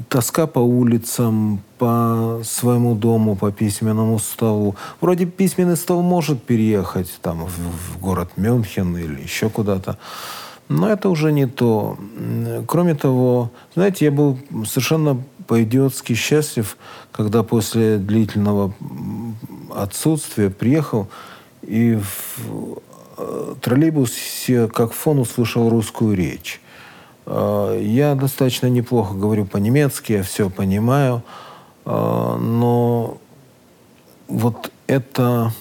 тоска по улицам, по своему дому, по письменному столу. Вроде письменный стол может переехать там в, в город Мюнхен или еще куда-то. Но это уже не то. Кроме того, знаете, я был совершенно по-идиотски счастлив, когда после длительного отсутствия приехал и в троллейбусе как фон услышал русскую речь. А, я достаточно неплохо говорю по-немецки, я все понимаю, а, но вот это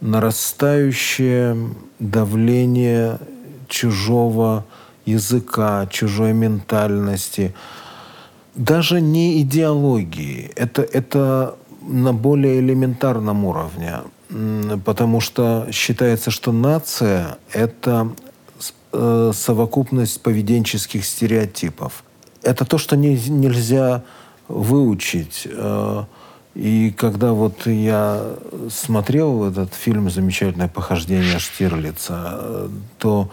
нарастающее давление чужого языка, чужой ментальности, даже не идеологии, это, это на более элементарном уровне потому что считается, что нация — это э, совокупность поведенческих стереотипов. Это то, что не, нельзя выучить. Э, и когда вот я смотрел этот фильм «Замечательное похождение Штирлица», то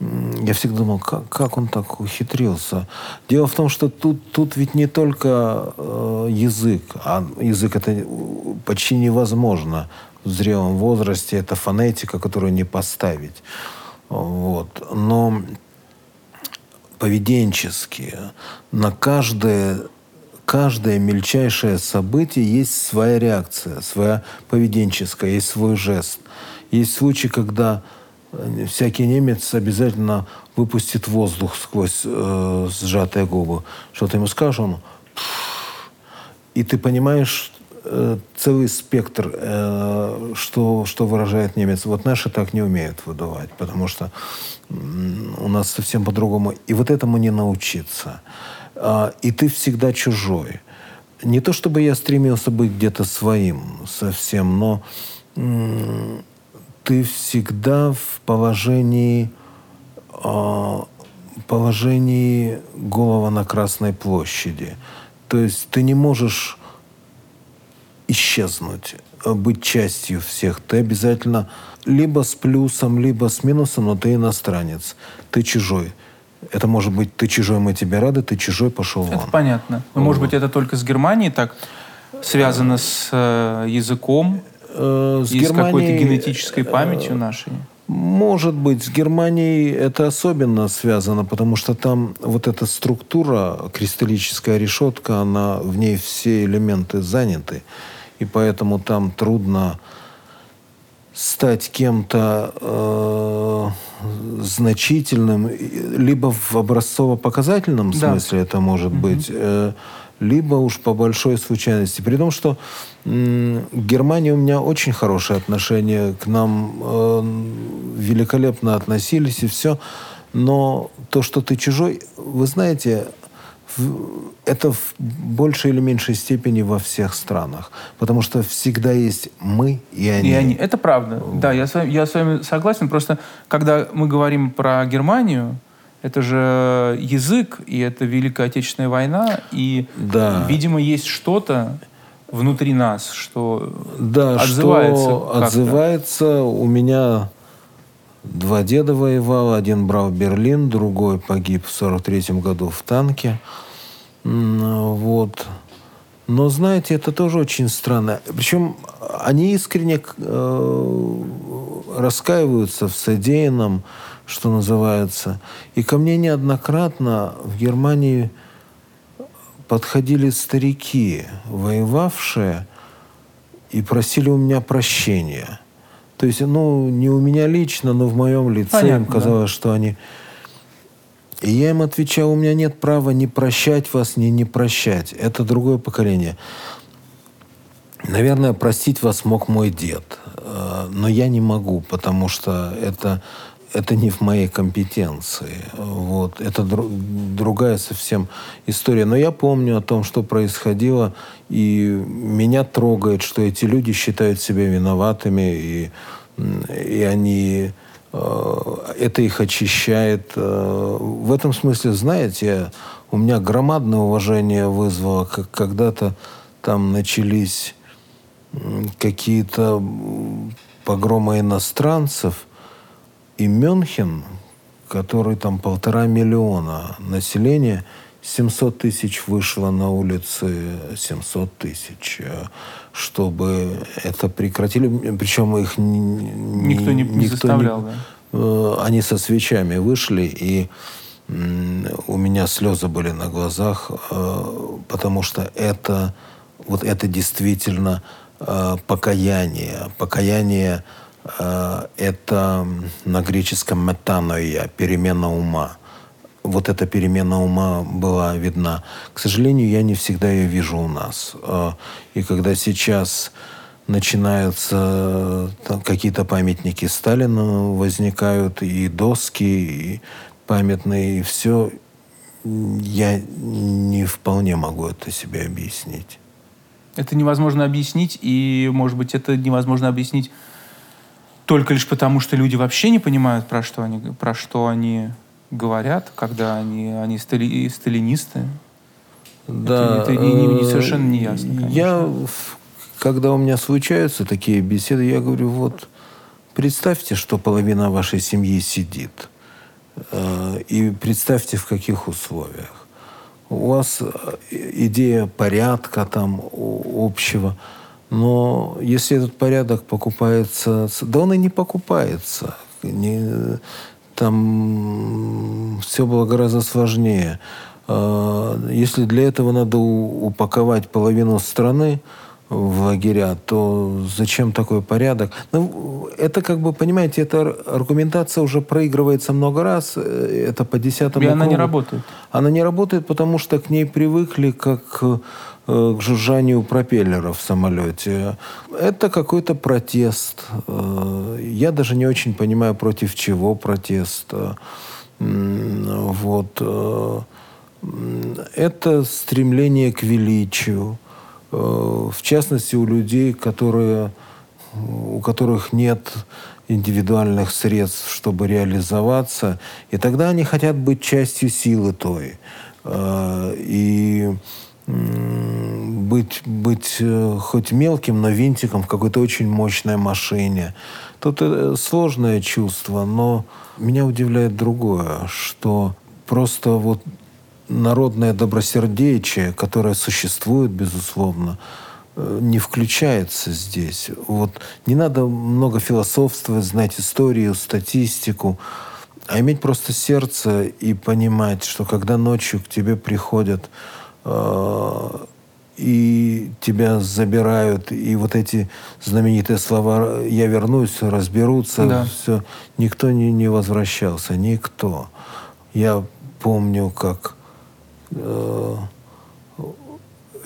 я всегда думал, как, как он так ухитрился. Дело в том, что тут, тут ведь не только э, язык, а язык это почти невозможно в зрелом возрасте. Это фонетика, которую не поставить. Вот. Но поведенчески на каждое каждое мельчайшее событие есть своя реакция, своя поведенческая, есть свой жест. Есть случаи, когда э, всякий немец обязательно выпустит воздух сквозь э, сжатые губы. Что ты ему скажешь, он... И ты понимаешь э, целый спектр, э, что, что выражает немец. Вот наши так не умеют выдавать, потому что э, у нас совсем по-другому. И вот этому не научиться. А, и ты всегда чужой. Не то чтобы я стремился быть где-то своим совсем, но ты всегда в положении а, положении голова на Красной площади. То есть ты не можешь исчезнуть, а быть частью всех. Ты обязательно либо с плюсом, либо с минусом, но ты иностранец, ты чужой. Это может быть ты чужой, мы тебе рады, ты чужой, пошел вон. Это понятно. Но, вот. может быть, это только с Германией так связано с э, языком э, с и Германией, с какой-то генетической памятью э, нашей? Может быть, с Германией это особенно связано, потому что там вот эта структура, кристаллическая решетка, она, в ней все элементы заняты. И поэтому там трудно стать кем-то э, значительным, либо в образцово-показательном да. смысле это может угу. быть, э, либо уж по большой случайности. При том, что э, Германия у меня очень хорошие отношения, к нам э, великолепно относились и все. Но то, что ты чужой, вы знаете, это в большей или меньшей степени во всех странах. Потому что всегда есть мы и они. И они. Это правда. Да, я с, вами, я с вами согласен. Просто когда мы говорим про Германию, это же язык, и это Великая Отечественная война, и, да. видимо, есть что-то внутри нас, что да, отзывается. Что отзывается. У меня два деда воевал, один брал Берлин, другой погиб в 43 году в танке. Вот. Но, знаете, это тоже очень странно. Причем они искренне э, раскаиваются в содеянном, что называется. И ко мне неоднократно в Германии подходили старики, воевавшие, и просили у меня прощения. То есть, ну, не у меня лично, но в моем лице Понятно, им казалось, да. что они и я им отвечал, у меня нет права не прощать вас, не не прощать. Это другое поколение. Наверное, простить вас мог мой дед. Э, но я не могу, потому что это, это не в моей компетенции. Вот. Это дру, другая совсем история. Но я помню о том, что происходило, и меня трогает, что эти люди считают себя виноватыми, и, и они Э, это их очищает. Э, в этом смысле, знаете, у меня громадное уважение вызвало, как когда-то там начались какие-то погромы иностранцев, и Мюнхен, который там полтора миллиона населения, 700 тысяч вышло на улицы, 700 тысяч, э, чтобы это прекратили. Причем их никто не, никто заставлял, не, да? Э, они со свечами вышли, и у меня слезы были на глазах, э, потому что это, вот это действительно покаяние. Покаяние это на греческом метаноия, перемена ума вот эта перемена ума была видна. К сожалению, я не всегда ее вижу у нас. А, и когда сейчас начинаются какие-то памятники Сталину возникают, и доски, и памятные, и все, я не вполне могу это себе объяснить. Это невозможно объяснить, и, может быть, это невозможно объяснить только лишь потому, что люди вообще не понимают, про что они, про что они говорят, когда они, они стали, сталинисты? Да. Это, это не, не, совершенно не ясно. Конечно. Я, когда у меня случаются такие беседы, я говорю, вот представьте, что половина вашей семьи сидит. Э, и представьте, в каких условиях. У вас идея порядка там общего, но если этот порядок покупается, да он и не покупается. Не, там все было гораздо сложнее. Если для этого надо упаковать половину страны, в лагеря, то зачем такой порядок? Ну, это как бы, понимаете, эта аргументация уже проигрывается много раз. Э, это по десятому И она кругу. не работает. Она не работает, потому что к ней привыкли как э, к жужжанию пропеллеров в самолете. Это какой-то протест. Э, я даже не очень понимаю, против чего протест. Вот. Это стремление к величию. Э, в частности, у людей, которые, у которых нет индивидуальных средств, чтобы реализоваться. И тогда они хотят быть частью силы той. Э, и быть, быть э, хоть мелким, но винтиком в какой-то очень мощной машине. Тут сложное чувство, но меня удивляет другое, что просто вот народное добросердечие, которое существует, безусловно, э, не включается здесь. Вот не надо много философствовать, знать историю, статистику, а иметь просто сердце и понимать, что когда ночью к тебе приходят э, и тебя забирают, и вот эти знаменитые слова «я вернусь», разберутся, да. все, никто не, не возвращался, никто. Я помню, как Э,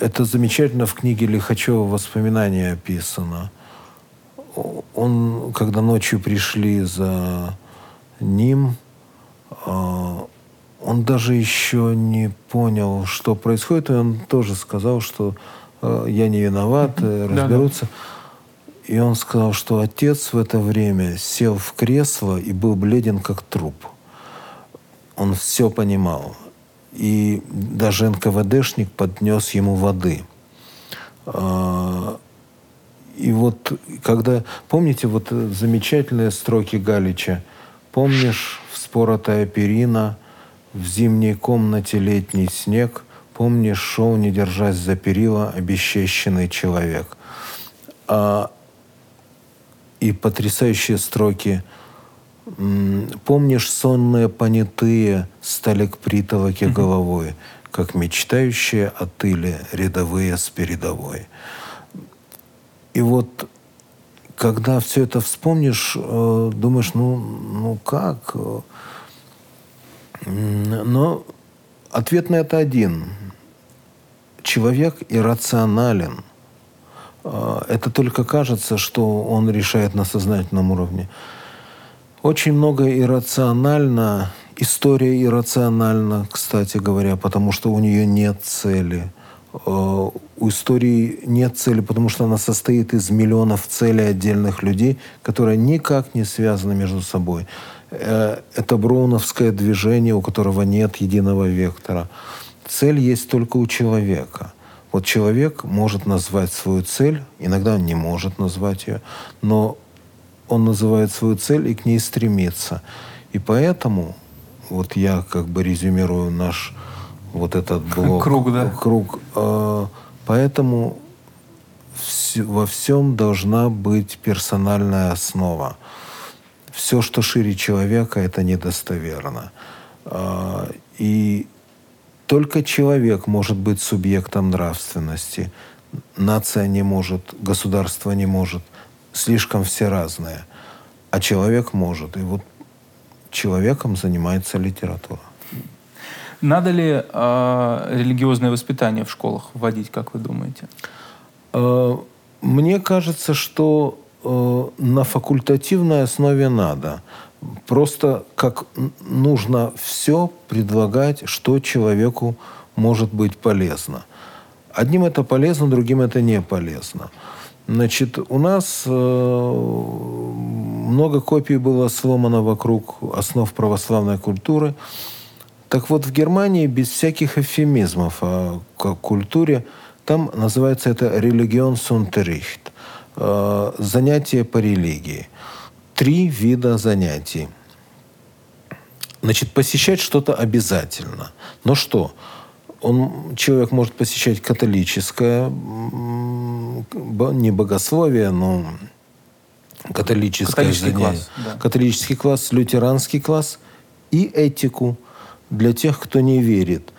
это замечательно в книге Лихачева «Воспоминания» описано. Он, когда ночью пришли за ним, э, он даже еще не понял, что происходит, и он тоже сказал, что э, я не виноват, разберутся. И он сказал, что отец в это время сел в кресло и был бледен как труп. Он все понимал и даже НКВДшник поднес ему воды. А, и вот когда, помните вот замечательные строки Галича, «Помнишь вспоротая перина, в зимней комнате летний снег, помнишь, шел, не держась за перила, обесчещенный человек». А, и потрясающие строки – Помнишь, сонные понятые стали к притолоке головой, как мечтающие о тыле рядовые с передовой. И вот когда все это вспомнишь, э, думаешь, ну, ну как? Но ответ на это один. Человек иррационален. Э, это только кажется, что он решает на сознательном уровне. Очень много иррационально. История иррациональна, кстати говоря, потому что у нее нет цели. Э, у истории нет цели, потому что она состоит из миллионов целей отдельных людей, которые никак не связаны между собой. Э, это броуновское движение, у которого нет единого вектора. Цель есть только у человека. Вот человек может назвать свою цель, иногда он не может назвать ее, но он называет свою цель и к ней стремится. И поэтому, вот я как бы резюмирую наш вот этот блок. Круг, да? Круг. Э, поэтому во всем должна быть персональная основа. Все, что шире человека, это недостоверно. Э, и только человек может быть субъектом нравственности. Нация не может, государство не может слишком все разные. А человек может. И вот человеком занимается литература. Надо ли э, религиозное воспитание в школах вводить, как вы думаете? Э, мне кажется, что э, на факультативной основе надо. Просто как нужно все предлагать, что человеку может быть полезно. Одним это полезно, другим это не полезно. Значит, у нас э, много копий было сломано вокруг основ православной культуры. Так вот, в Германии без всяких эвфемизмов о культуре, там называется это «религионсунтеррихт» э, – занятие по религии. Три вида занятий. Значит, посещать что-то обязательно. Но что? Он, человек может посещать католическое, не богословие, но католическое католический занятие, класс, да. католический класс, лютеранский класс и этику для тех, кто не верит.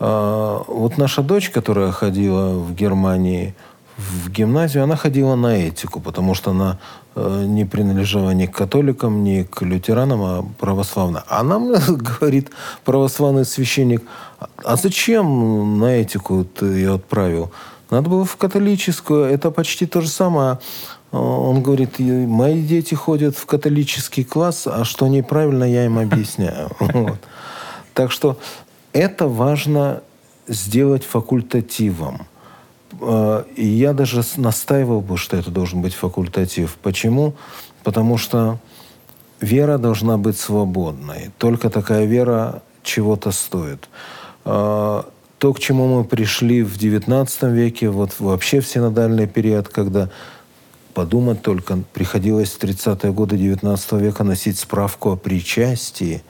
А, вот наша дочь, которая ходила в Германии в гимназию, она ходила на этику, потому что она э, не принадлежала ни к католикам, ни к лютеранам, а православная. Она мне говорит, православный священник, а зачем на этику ты ее отправил? Надо было в католическую. Это почти то же самое. Он говорит, мои дети ходят в католический класс, а что неправильно, я им объясняю. Так что это важно сделать факультативом. А, я даже настаивал бы, что это должен быть факультатив. Почему? Потому что вера должна быть свободной. Только такая вера чего-то стоит. А, то, к чему мы пришли в XIX веке, вот вообще в синодальный период, когда подумать только, приходилось в 30-е годы XIX века носить справку о причастии.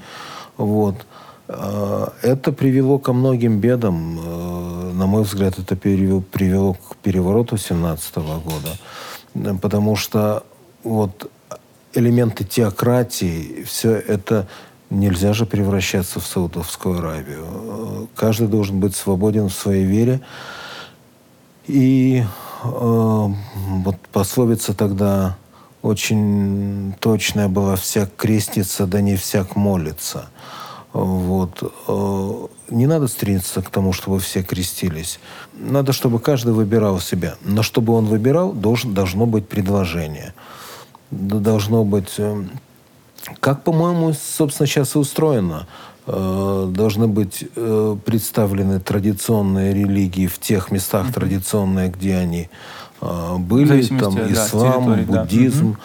Вот. А, это привело ко многим бедам. Э, на мой взгляд, это привело к перевороту 17 года. Потому что вот элементы теократии, все это нельзя же превращаться в Саудовскую Аравию. Каждый должен быть свободен в своей вере. И э, вот пословица тогда очень точная была «всяк крестится, да не всяк молится». Вот. Э, не надо стремиться к тому, чтобы все крестились. Надо, чтобы каждый выбирал себя. Но чтобы он выбирал, должен, должно быть предложение. Должно быть... Э, как, по-моему, собственно, сейчас и устроено. Э, должны быть представлены традиционные религии в тех местах mm-hmm. традиционные, где они были. Там да, ислам, буддизм,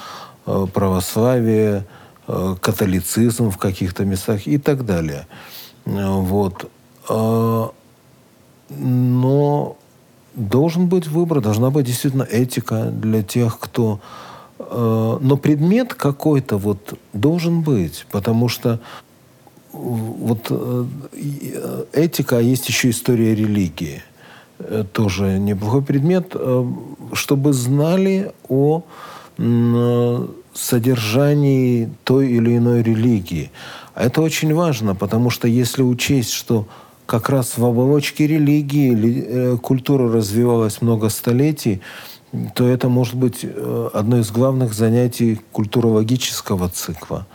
да. православие – Э, католицизм в каких-то местах и так далее. Э, вот. Э, но должен быть выбор, должна быть действительно этика для тех, кто... Но предмет какой-то вот должен быть, потому что вот этика, а есть еще история религии. Тоже неплохой предмет, чтобы знали о содержании той или иной религии. Это очень важно, потому что если учесть, что как раз в оболочке религии э, культура развивалась много столетий, то это может быть э, одно из главных занятий культурологического цикла.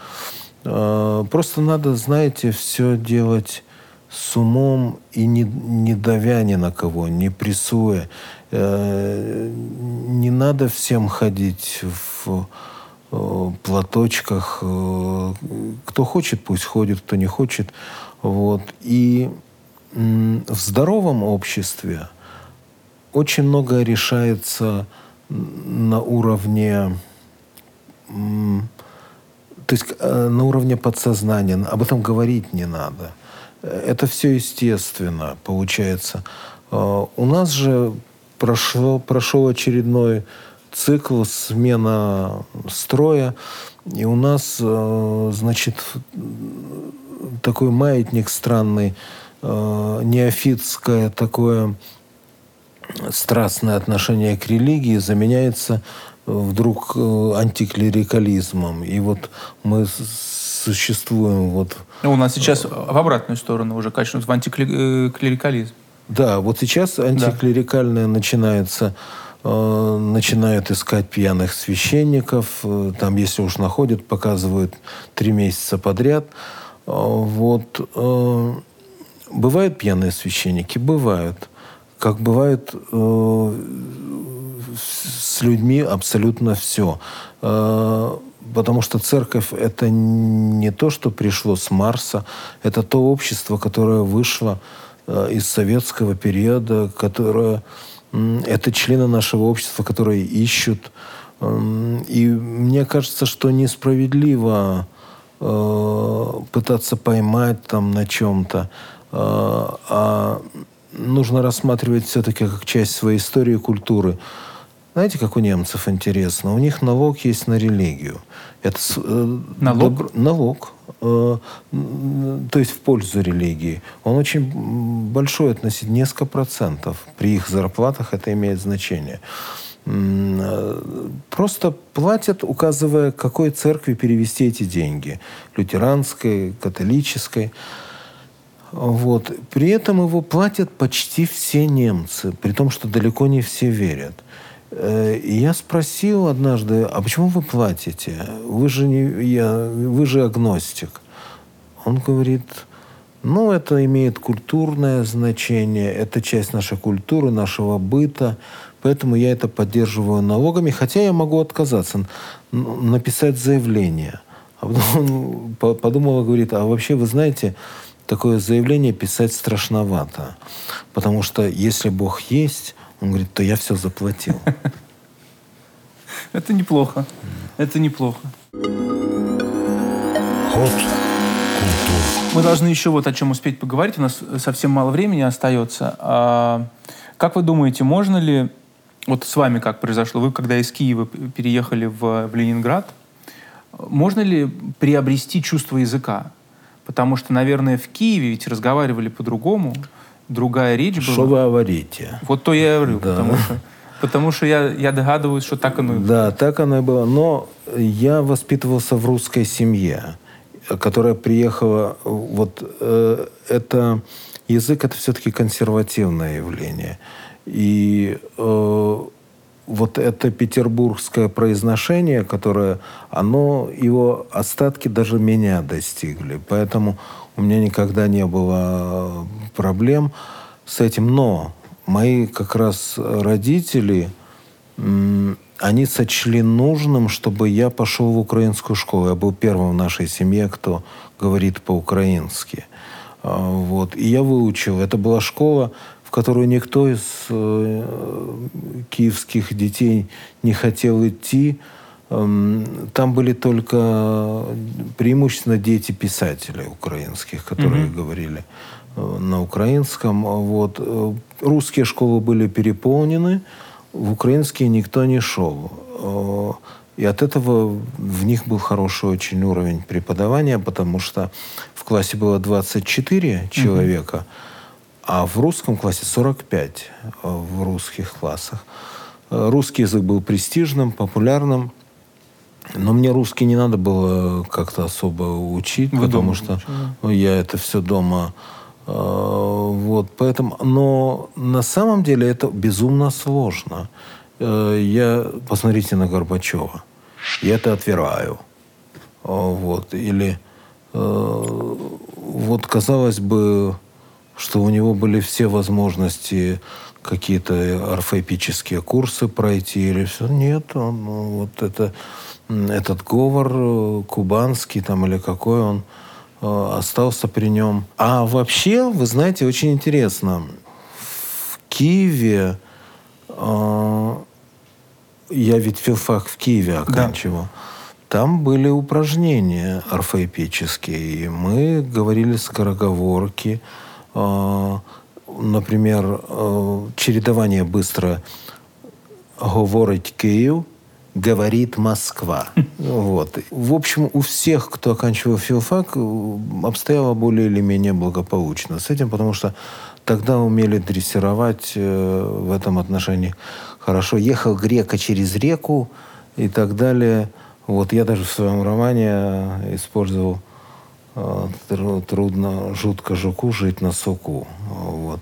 Э, просто надо, знаете, все делать с умом и не, не давя ни на кого, не прессуя. Не надо всем ходить в платочках. Э, кто хочет, пусть ходит, кто не хочет. Вот. И в здоровом обществе очень многое решается на уровне то есть э, на уровне подсознания. Об этом говорить не надо. Это все естественно получается. У нас же прошло, прошел очередной цикл, смена строя. И у нас, э, значит, такой маятник странный, э, неофитское такое страстное отношение к религии заменяется вдруг э, антиклерикализмом. И вот мы существуем вот... Ну, у нас сейчас в обратную сторону уже качнут в антиклерикализм. Да, вот сейчас антиклерикальное да. начинается начинают искать пьяных священников. Э, там, если уж находят, показывают три месяца подряд. Э, вот. Бывают пьяные священники? Бывают. Как бывает с людьми абсолютно все. Потому что церковь – это не то, что пришло с Марса, это то общество, которое вышло из советского периода, которое это члены нашего общества, которые ищут. И мне кажется, что несправедливо э, пытаться поймать там на чем-то, э, а нужно рассматривать все-таки как часть своей истории и культуры. знаете, как у немцев интересно? У них налог есть на религию. Это э, налог? Добр... Налог. Э, то есть в пользу религии. Он очень большой относительно, несколько процентов. При их зарплатах это имеет значение. Э, просто платят, указывая, какой церкви перевести эти деньги. Лютеранской, католической. Вот. При этом его платят почти все немцы, при том, что далеко не все верят. Э, и я спросил однажды, а почему вы платите? Вы же, не, я, вы же агностик. Он говорит, ну, это имеет культурное значение, это часть нашей культуры, нашего быта, поэтому я это поддерживаю налогами, хотя я могу отказаться, написать заявление. А потом он подумал и говорит, а вообще, вы знаете, такое заявление писать страшновато. Потому что если Бог есть, он говорит, то я все заплатил. Это неплохо. Это неплохо. Ход Мы должны еще вот о чем успеть поговорить. У нас совсем мало времени остается. А как вы думаете, можно ли... Вот с вами как произошло? Вы, когда из Киева переехали в, в Ленинград, можно ли приобрести чувство языка? Потому что, наверное, в Киеве ведь разговаривали по-другому, другая речь была. Что вы говорите? Вот то я говорю, да. потому что, потому что я, я догадываюсь, что так оно и было. Да, так оно и было. Но я воспитывался в русской семье, которая приехала... Вот э, это... Язык — это все-таки консервативное явление. И э, вот это петербургское произношение, которое, оно, его остатки даже меня достигли. Поэтому у меня никогда не было проблем с этим. Но мои как раз родители, они сочли нужным, чтобы я пошел в украинскую школу. Я был первым в нашей семье, кто говорит по-украински. А, вот. И я выучил. Это была школа, в которую никто из э, киевских детей не хотел идти. Эм, там были только преимущественно дети писателей украинских, которые mm-hmm. говорили э, на украинском. Вот. Э, русские школы были переполнены, в украинские никто не шел. И от этого в них был хороший очень уровень преподавания, потому что в классе было 24 человека, mm-hmm а в русском классе 45 э, в русских классах. Э, русский язык был престижным, популярным, но мне русский не надо было как-то особо учить, Вы потому что учили? я это все дома э, вот, поэтому, но на самом деле это безумно сложно. Я, посмотрите на Горбачева. Я это отвергаю. Вот, или вот, казалось бы, что у него были все возможности какие-то орфоэпические курсы пройти или все. Нет, он ну, вот это, этот говор э, кубанский там или какой он э, остался при нем. А вообще, вы знаете, очень интересно. В Киеве э, я ведь филфак в Киеве оканчивал. Да. Там были упражнения орфоэпические. И мы говорили скороговорки. А, например, а, чередование быстро говорить Киев, говорит Москва. Вот. В общем, у всех, кто оканчивал филфак, обстояло более или менее благополучно с этим, потому что тогда умели дрессировать э, в этом отношении хорошо. Ехал грека через реку и так далее. Вот я даже в своем романе использовал а, трудно, жутко жуку жить на суку. Вот.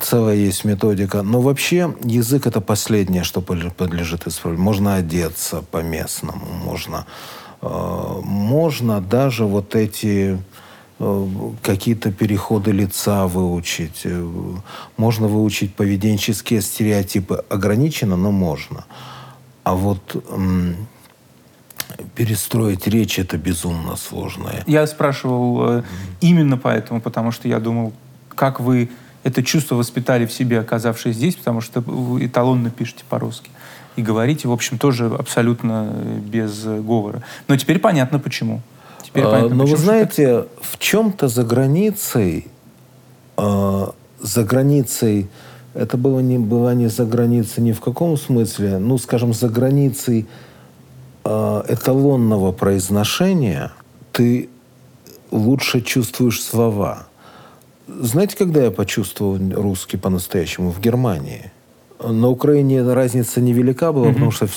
Целая есть методика. Но вообще язык это последнее, что подлежит исправлению. Можно одеться по-местному, можно, а, можно даже вот эти какие-то переходы лица выучить. Э, можно выучить поведенческие стереотипы. Ограничено, но можно. А вот перестроить речь это безумно сложное. Я спрашивал э, именно поэтому, потому что я думал, как вы это чувство воспитали в себе, оказавшись здесь, потому что вы эталонно пишете по-русски. И говорите, в общем, тоже абсолютно э, без говора. Но теперь понятно, почему. Теперь а, понятно, Но почему, вы знаете, в чем-то за границей, э, за границей это было не, была не за границей ни в каком смысле, ну, скажем, за границей эталонного произношения ты лучше чувствуешь слова. Знаете, когда я почувствовал русский по-настоящему? В Германии. На Украине разница невелика была, mm-hmm. потому что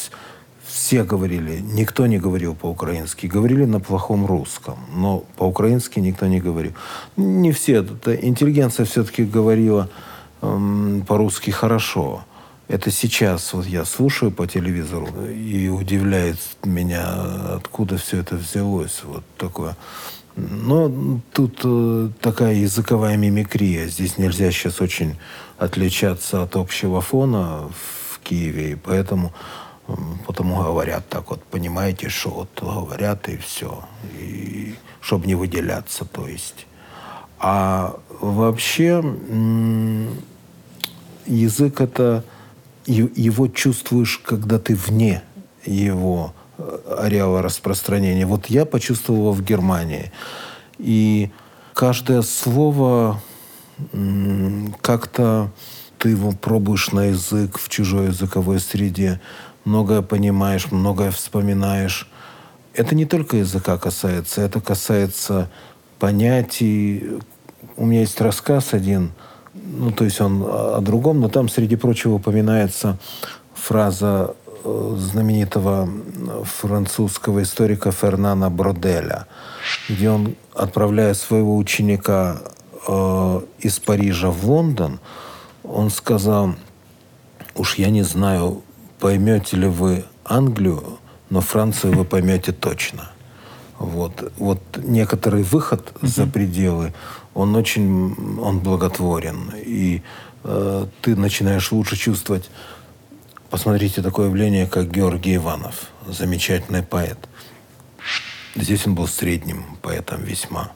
все говорили, никто не говорил по-украински. Говорили на плохом русском, но по-украински никто не говорил. Не все. Это интеллигенция все-таки говорила эм, по-русски хорошо. Это сейчас вот я слушаю по телевизору и удивляет меня, откуда все это взялось. Вот такое. Но тут э, такая языковая мимикрия. Здесь нельзя сейчас очень отличаться от общего фона в Киеве, и поэтому Потому говорят так вот, понимаете, что вот говорят и все. И чтобы не выделяться, то есть. А вообще язык это его чувствуешь, когда ты вне его э, ареала распространения. Вот я почувствовал в Германии. И каждое слово как-то ты его пробуешь на язык в чужой языковой среде многое понимаешь, многое вспоминаешь. Это не только языка касается, это касается понятий. У меня есть рассказ один, ну, то есть он о другом, но там, среди прочего, упоминается фраза э, знаменитого французского историка Фернана Броделя, где он, отправляя своего ученика э, из Парижа в Лондон, он сказал, уж я не знаю, поймете ли вы Англию, но Францию вы поймете точно. Вот, вот некоторый выход mm-hmm. за пределы, он очень, он благотворен. И э, ты начинаешь лучше чувствовать. Посмотрите такое явление, как Георгий Иванов, замечательный поэт. Здесь он был средним поэтом весьма.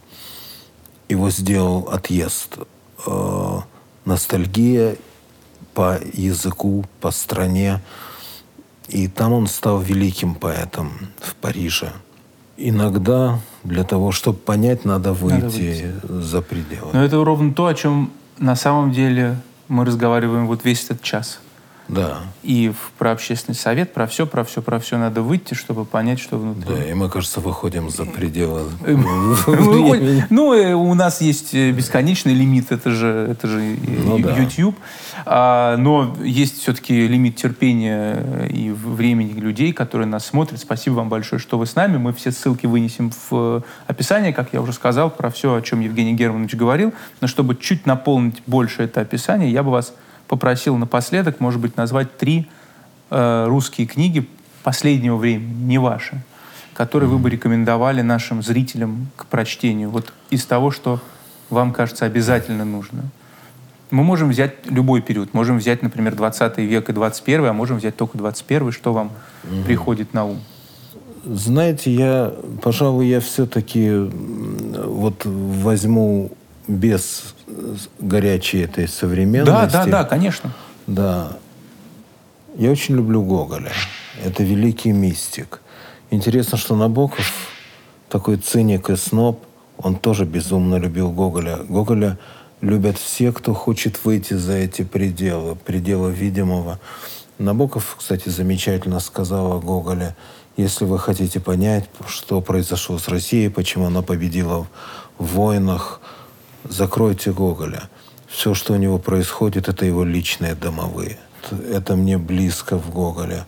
Его сделал отъезд. Э, ностальгия по языку, по стране. И там он стал великим поэтом в Париже. Иногда для того, чтобы понять, надо выйти, надо выйти. за пределы. Но это ровно то, о чем на самом деле мы разговариваем вот весь этот час. Да. И про общественный совет, про все, про все, про все надо выйти, чтобы понять, что внутри. Да, и мы, кажется, выходим за пределы. Ну, э, у нас есть э, бесконечный лимит, это же, это же ну YouTube. А, но есть все-таки лимит терпения и времени людей, которые нас смотрят. Спасибо вам большое, что вы с нами. Мы все ссылки вынесем в описание, как я уже сказал, про все, о чем Евгений Германович говорил. Но чтобы чуть наполнить больше это описание, я бы вас попросил напоследок, может быть, назвать три э, русские книги последнего времени, не ваши, которые вы бы рекомендовали нашим зрителям к прочтению. Вот из того, что вам кажется обязательно нужно. Мы можем взять любой период. Можем взять, например, 20 век и 21, а можем взять только 21, что вам угу. приходит на ум. Знаете, я, пожалуй, я все-таки вот возьму без горячей этой современности. Да, да, да, конечно. Да. Я очень люблю Гоголя. Это великий мистик. Интересно, что Набоков, такой циник и сноб, он тоже безумно любил Гоголя. Гоголя любят все, кто хочет выйти за эти пределы, пределы видимого. Набоков, кстати, замечательно сказал о Гоголе. Если вы хотите понять, что произошло с Россией, почему она победила в войнах, закройте Гоголя. Все, что у него происходит, это его личные домовые. Это мне близко в Гоголе.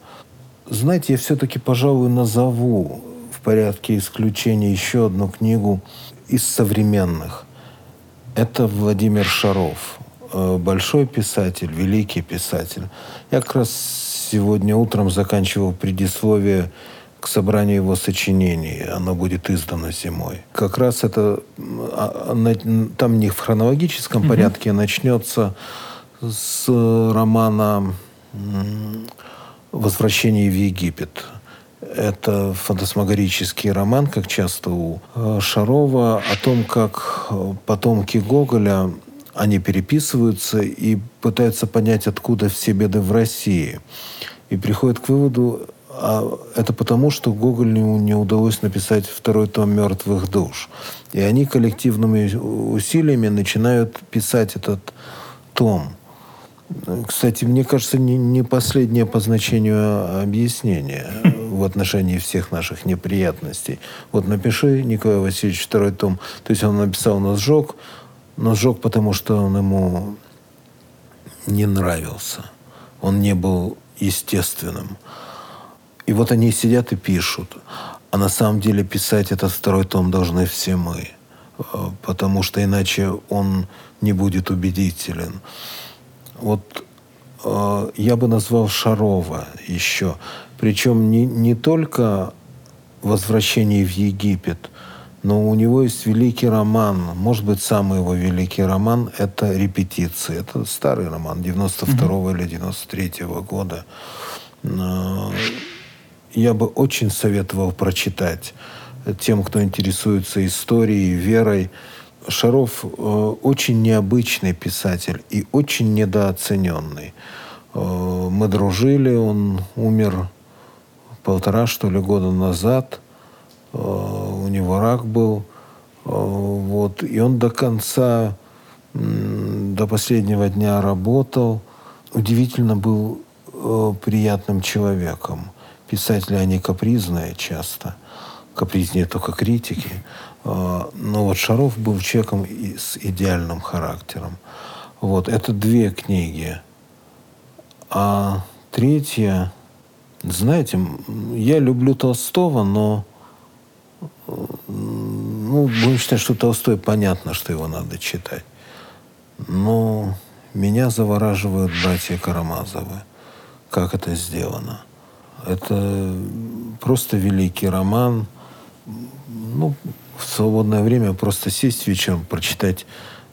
Знаете, я все-таки, пожалуй, назову в порядке исключения еще одну книгу из современных. Это Владимир Шаров. Э, большой писатель, великий писатель. Я как раз сегодня утром заканчивал предисловие к собранию его сочинений. Оно будет издано зимой. Как раз это а, там не в хронологическом угу. порядке начнется с романа «Возвращение в Египет». Это фантасмагорический роман, как часто у э, Шарова, о том, как э, потомки Гоголя, они переписываются и пытаются понять, откуда все беды в России. И приходят к выводу, а это потому, что Гоголю не удалось написать второй том «Мертвых душ». И они коллективными усилиями начинают писать этот том. Кстати, мне кажется, не, не последнее по значению объяснение в отношении всех наших неприятностей. Вот напиши, Николай Васильевич, второй том. То есть он написал на сжег, но сжег, потому что он ему не нравился. Он не был естественным. И вот они сидят и пишут. А на самом деле писать этот второй том должны все мы. Э, потому что иначе он не будет убедителен. Вот э, я бы назвал Шарова еще. Причем не, не только «Возвращение в Египет», но у него есть великий роман, может быть, самый его великий роман – это «Репетиции». Это старый роман, 92 mm-hmm. или 93 -го года. Я бы очень советовал прочитать тем, кто интересуется историей, верой. Шаров э, очень необычный писатель и очень недооцененный. Э, мы дружили, он умер полтора, что ли, года назад. Э, у него рак был. Вот. И он до конца, до последнего дня работал. Удивительно был приятным человеком. Писатели, они капризные часто. Капризнее только критики. Но вот Шаров был человеком с идеальным характером. Вот. Это две книги. А третья знаете, я люблю Толстого, но ну, будем считать, что Толстой понятно, что его надо читать. Но меня завораживают братья Карамазовы. Как это сделано? Это просто великий роман. Ну, в свободное время просто сесть вечером, прочитать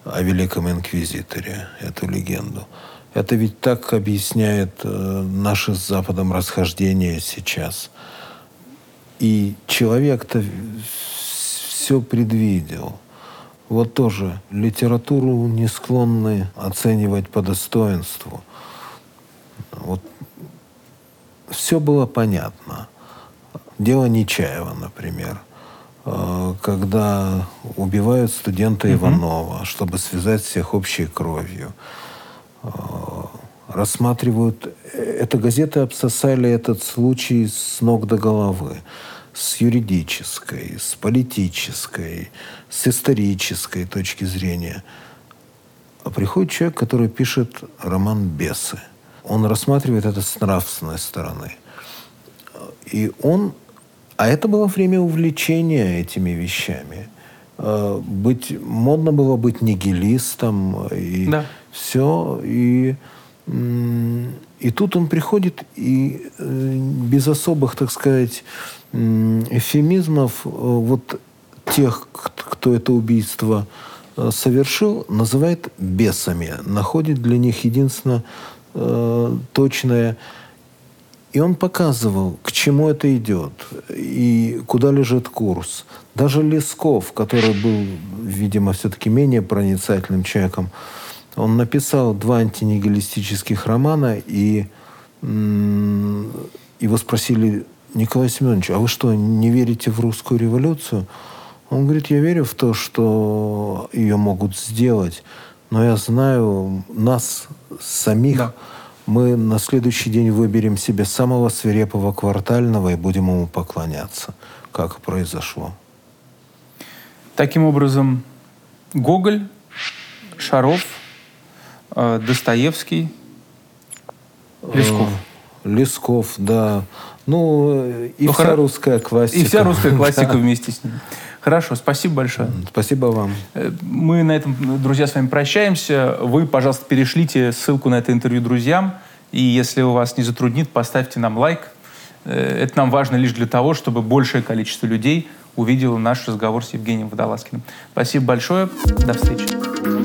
о Великом Инквизиторе, эту легенду. Это ведь так объясняет э, наше с Западом расхождение сейчас. И человек-то все предвидел. Вот тоже литературу не склонны оценивать по достоинству. Вот все было понятно. Дело Нечаева, например, э, когда убивают студента Иванова, чтобы связать всех общей кровью. Э, рассматривают... Эта газета обсосали этот случай с ног до головы. С юридической, с политической, с исторической точки зрения. А приходит человек, который пишет роман «Бесы». Он рассматривает это с нравственной стороны. И он... А это было время увлечения этими вещами. Э, быть, модно было быть нигилистом. И да все. И, и тут он приходит и э, без особых, так сказать, эфемизмов э, вот тех, кто это убийство совершил, называет бесами, находит для них единственно э, точное. И он показывал, к чему это идет и куда лежит курс. Даже Лесков, который был, видимо, все-таки менее проницательным человеком, он написал два антинигилистических романа, и его спросили, Николай Семенович, а вы что, не верите в русскую революцию? Он говорит, я верю в то, что ее могут сделать, но я знаю нас самих. Да. Мы на следующий день выберем себе самого свирепого квартального и будем ему поклоняться, как произошло. Таким образом, Гоголь, Шаров – Э, Достоевский, Лесков. Э, Лесков, да. Ну, и ну, вся хор... русская классика. И вся русская классика вместе с ним. Хорошо, спасибо большое. Спасибо вам. Э, мы на этом, друзья, с вами прощаемся. Вы, пожалуйста, перешлите ссылку на это интервью друзьям. И если у вас не затруднит, поставьте нам лайк. Это нам важно лишь для того, чтобы большее количество людей увидело наш разговор с Евгением Водолазкиным. Спасибо большое. До встречи.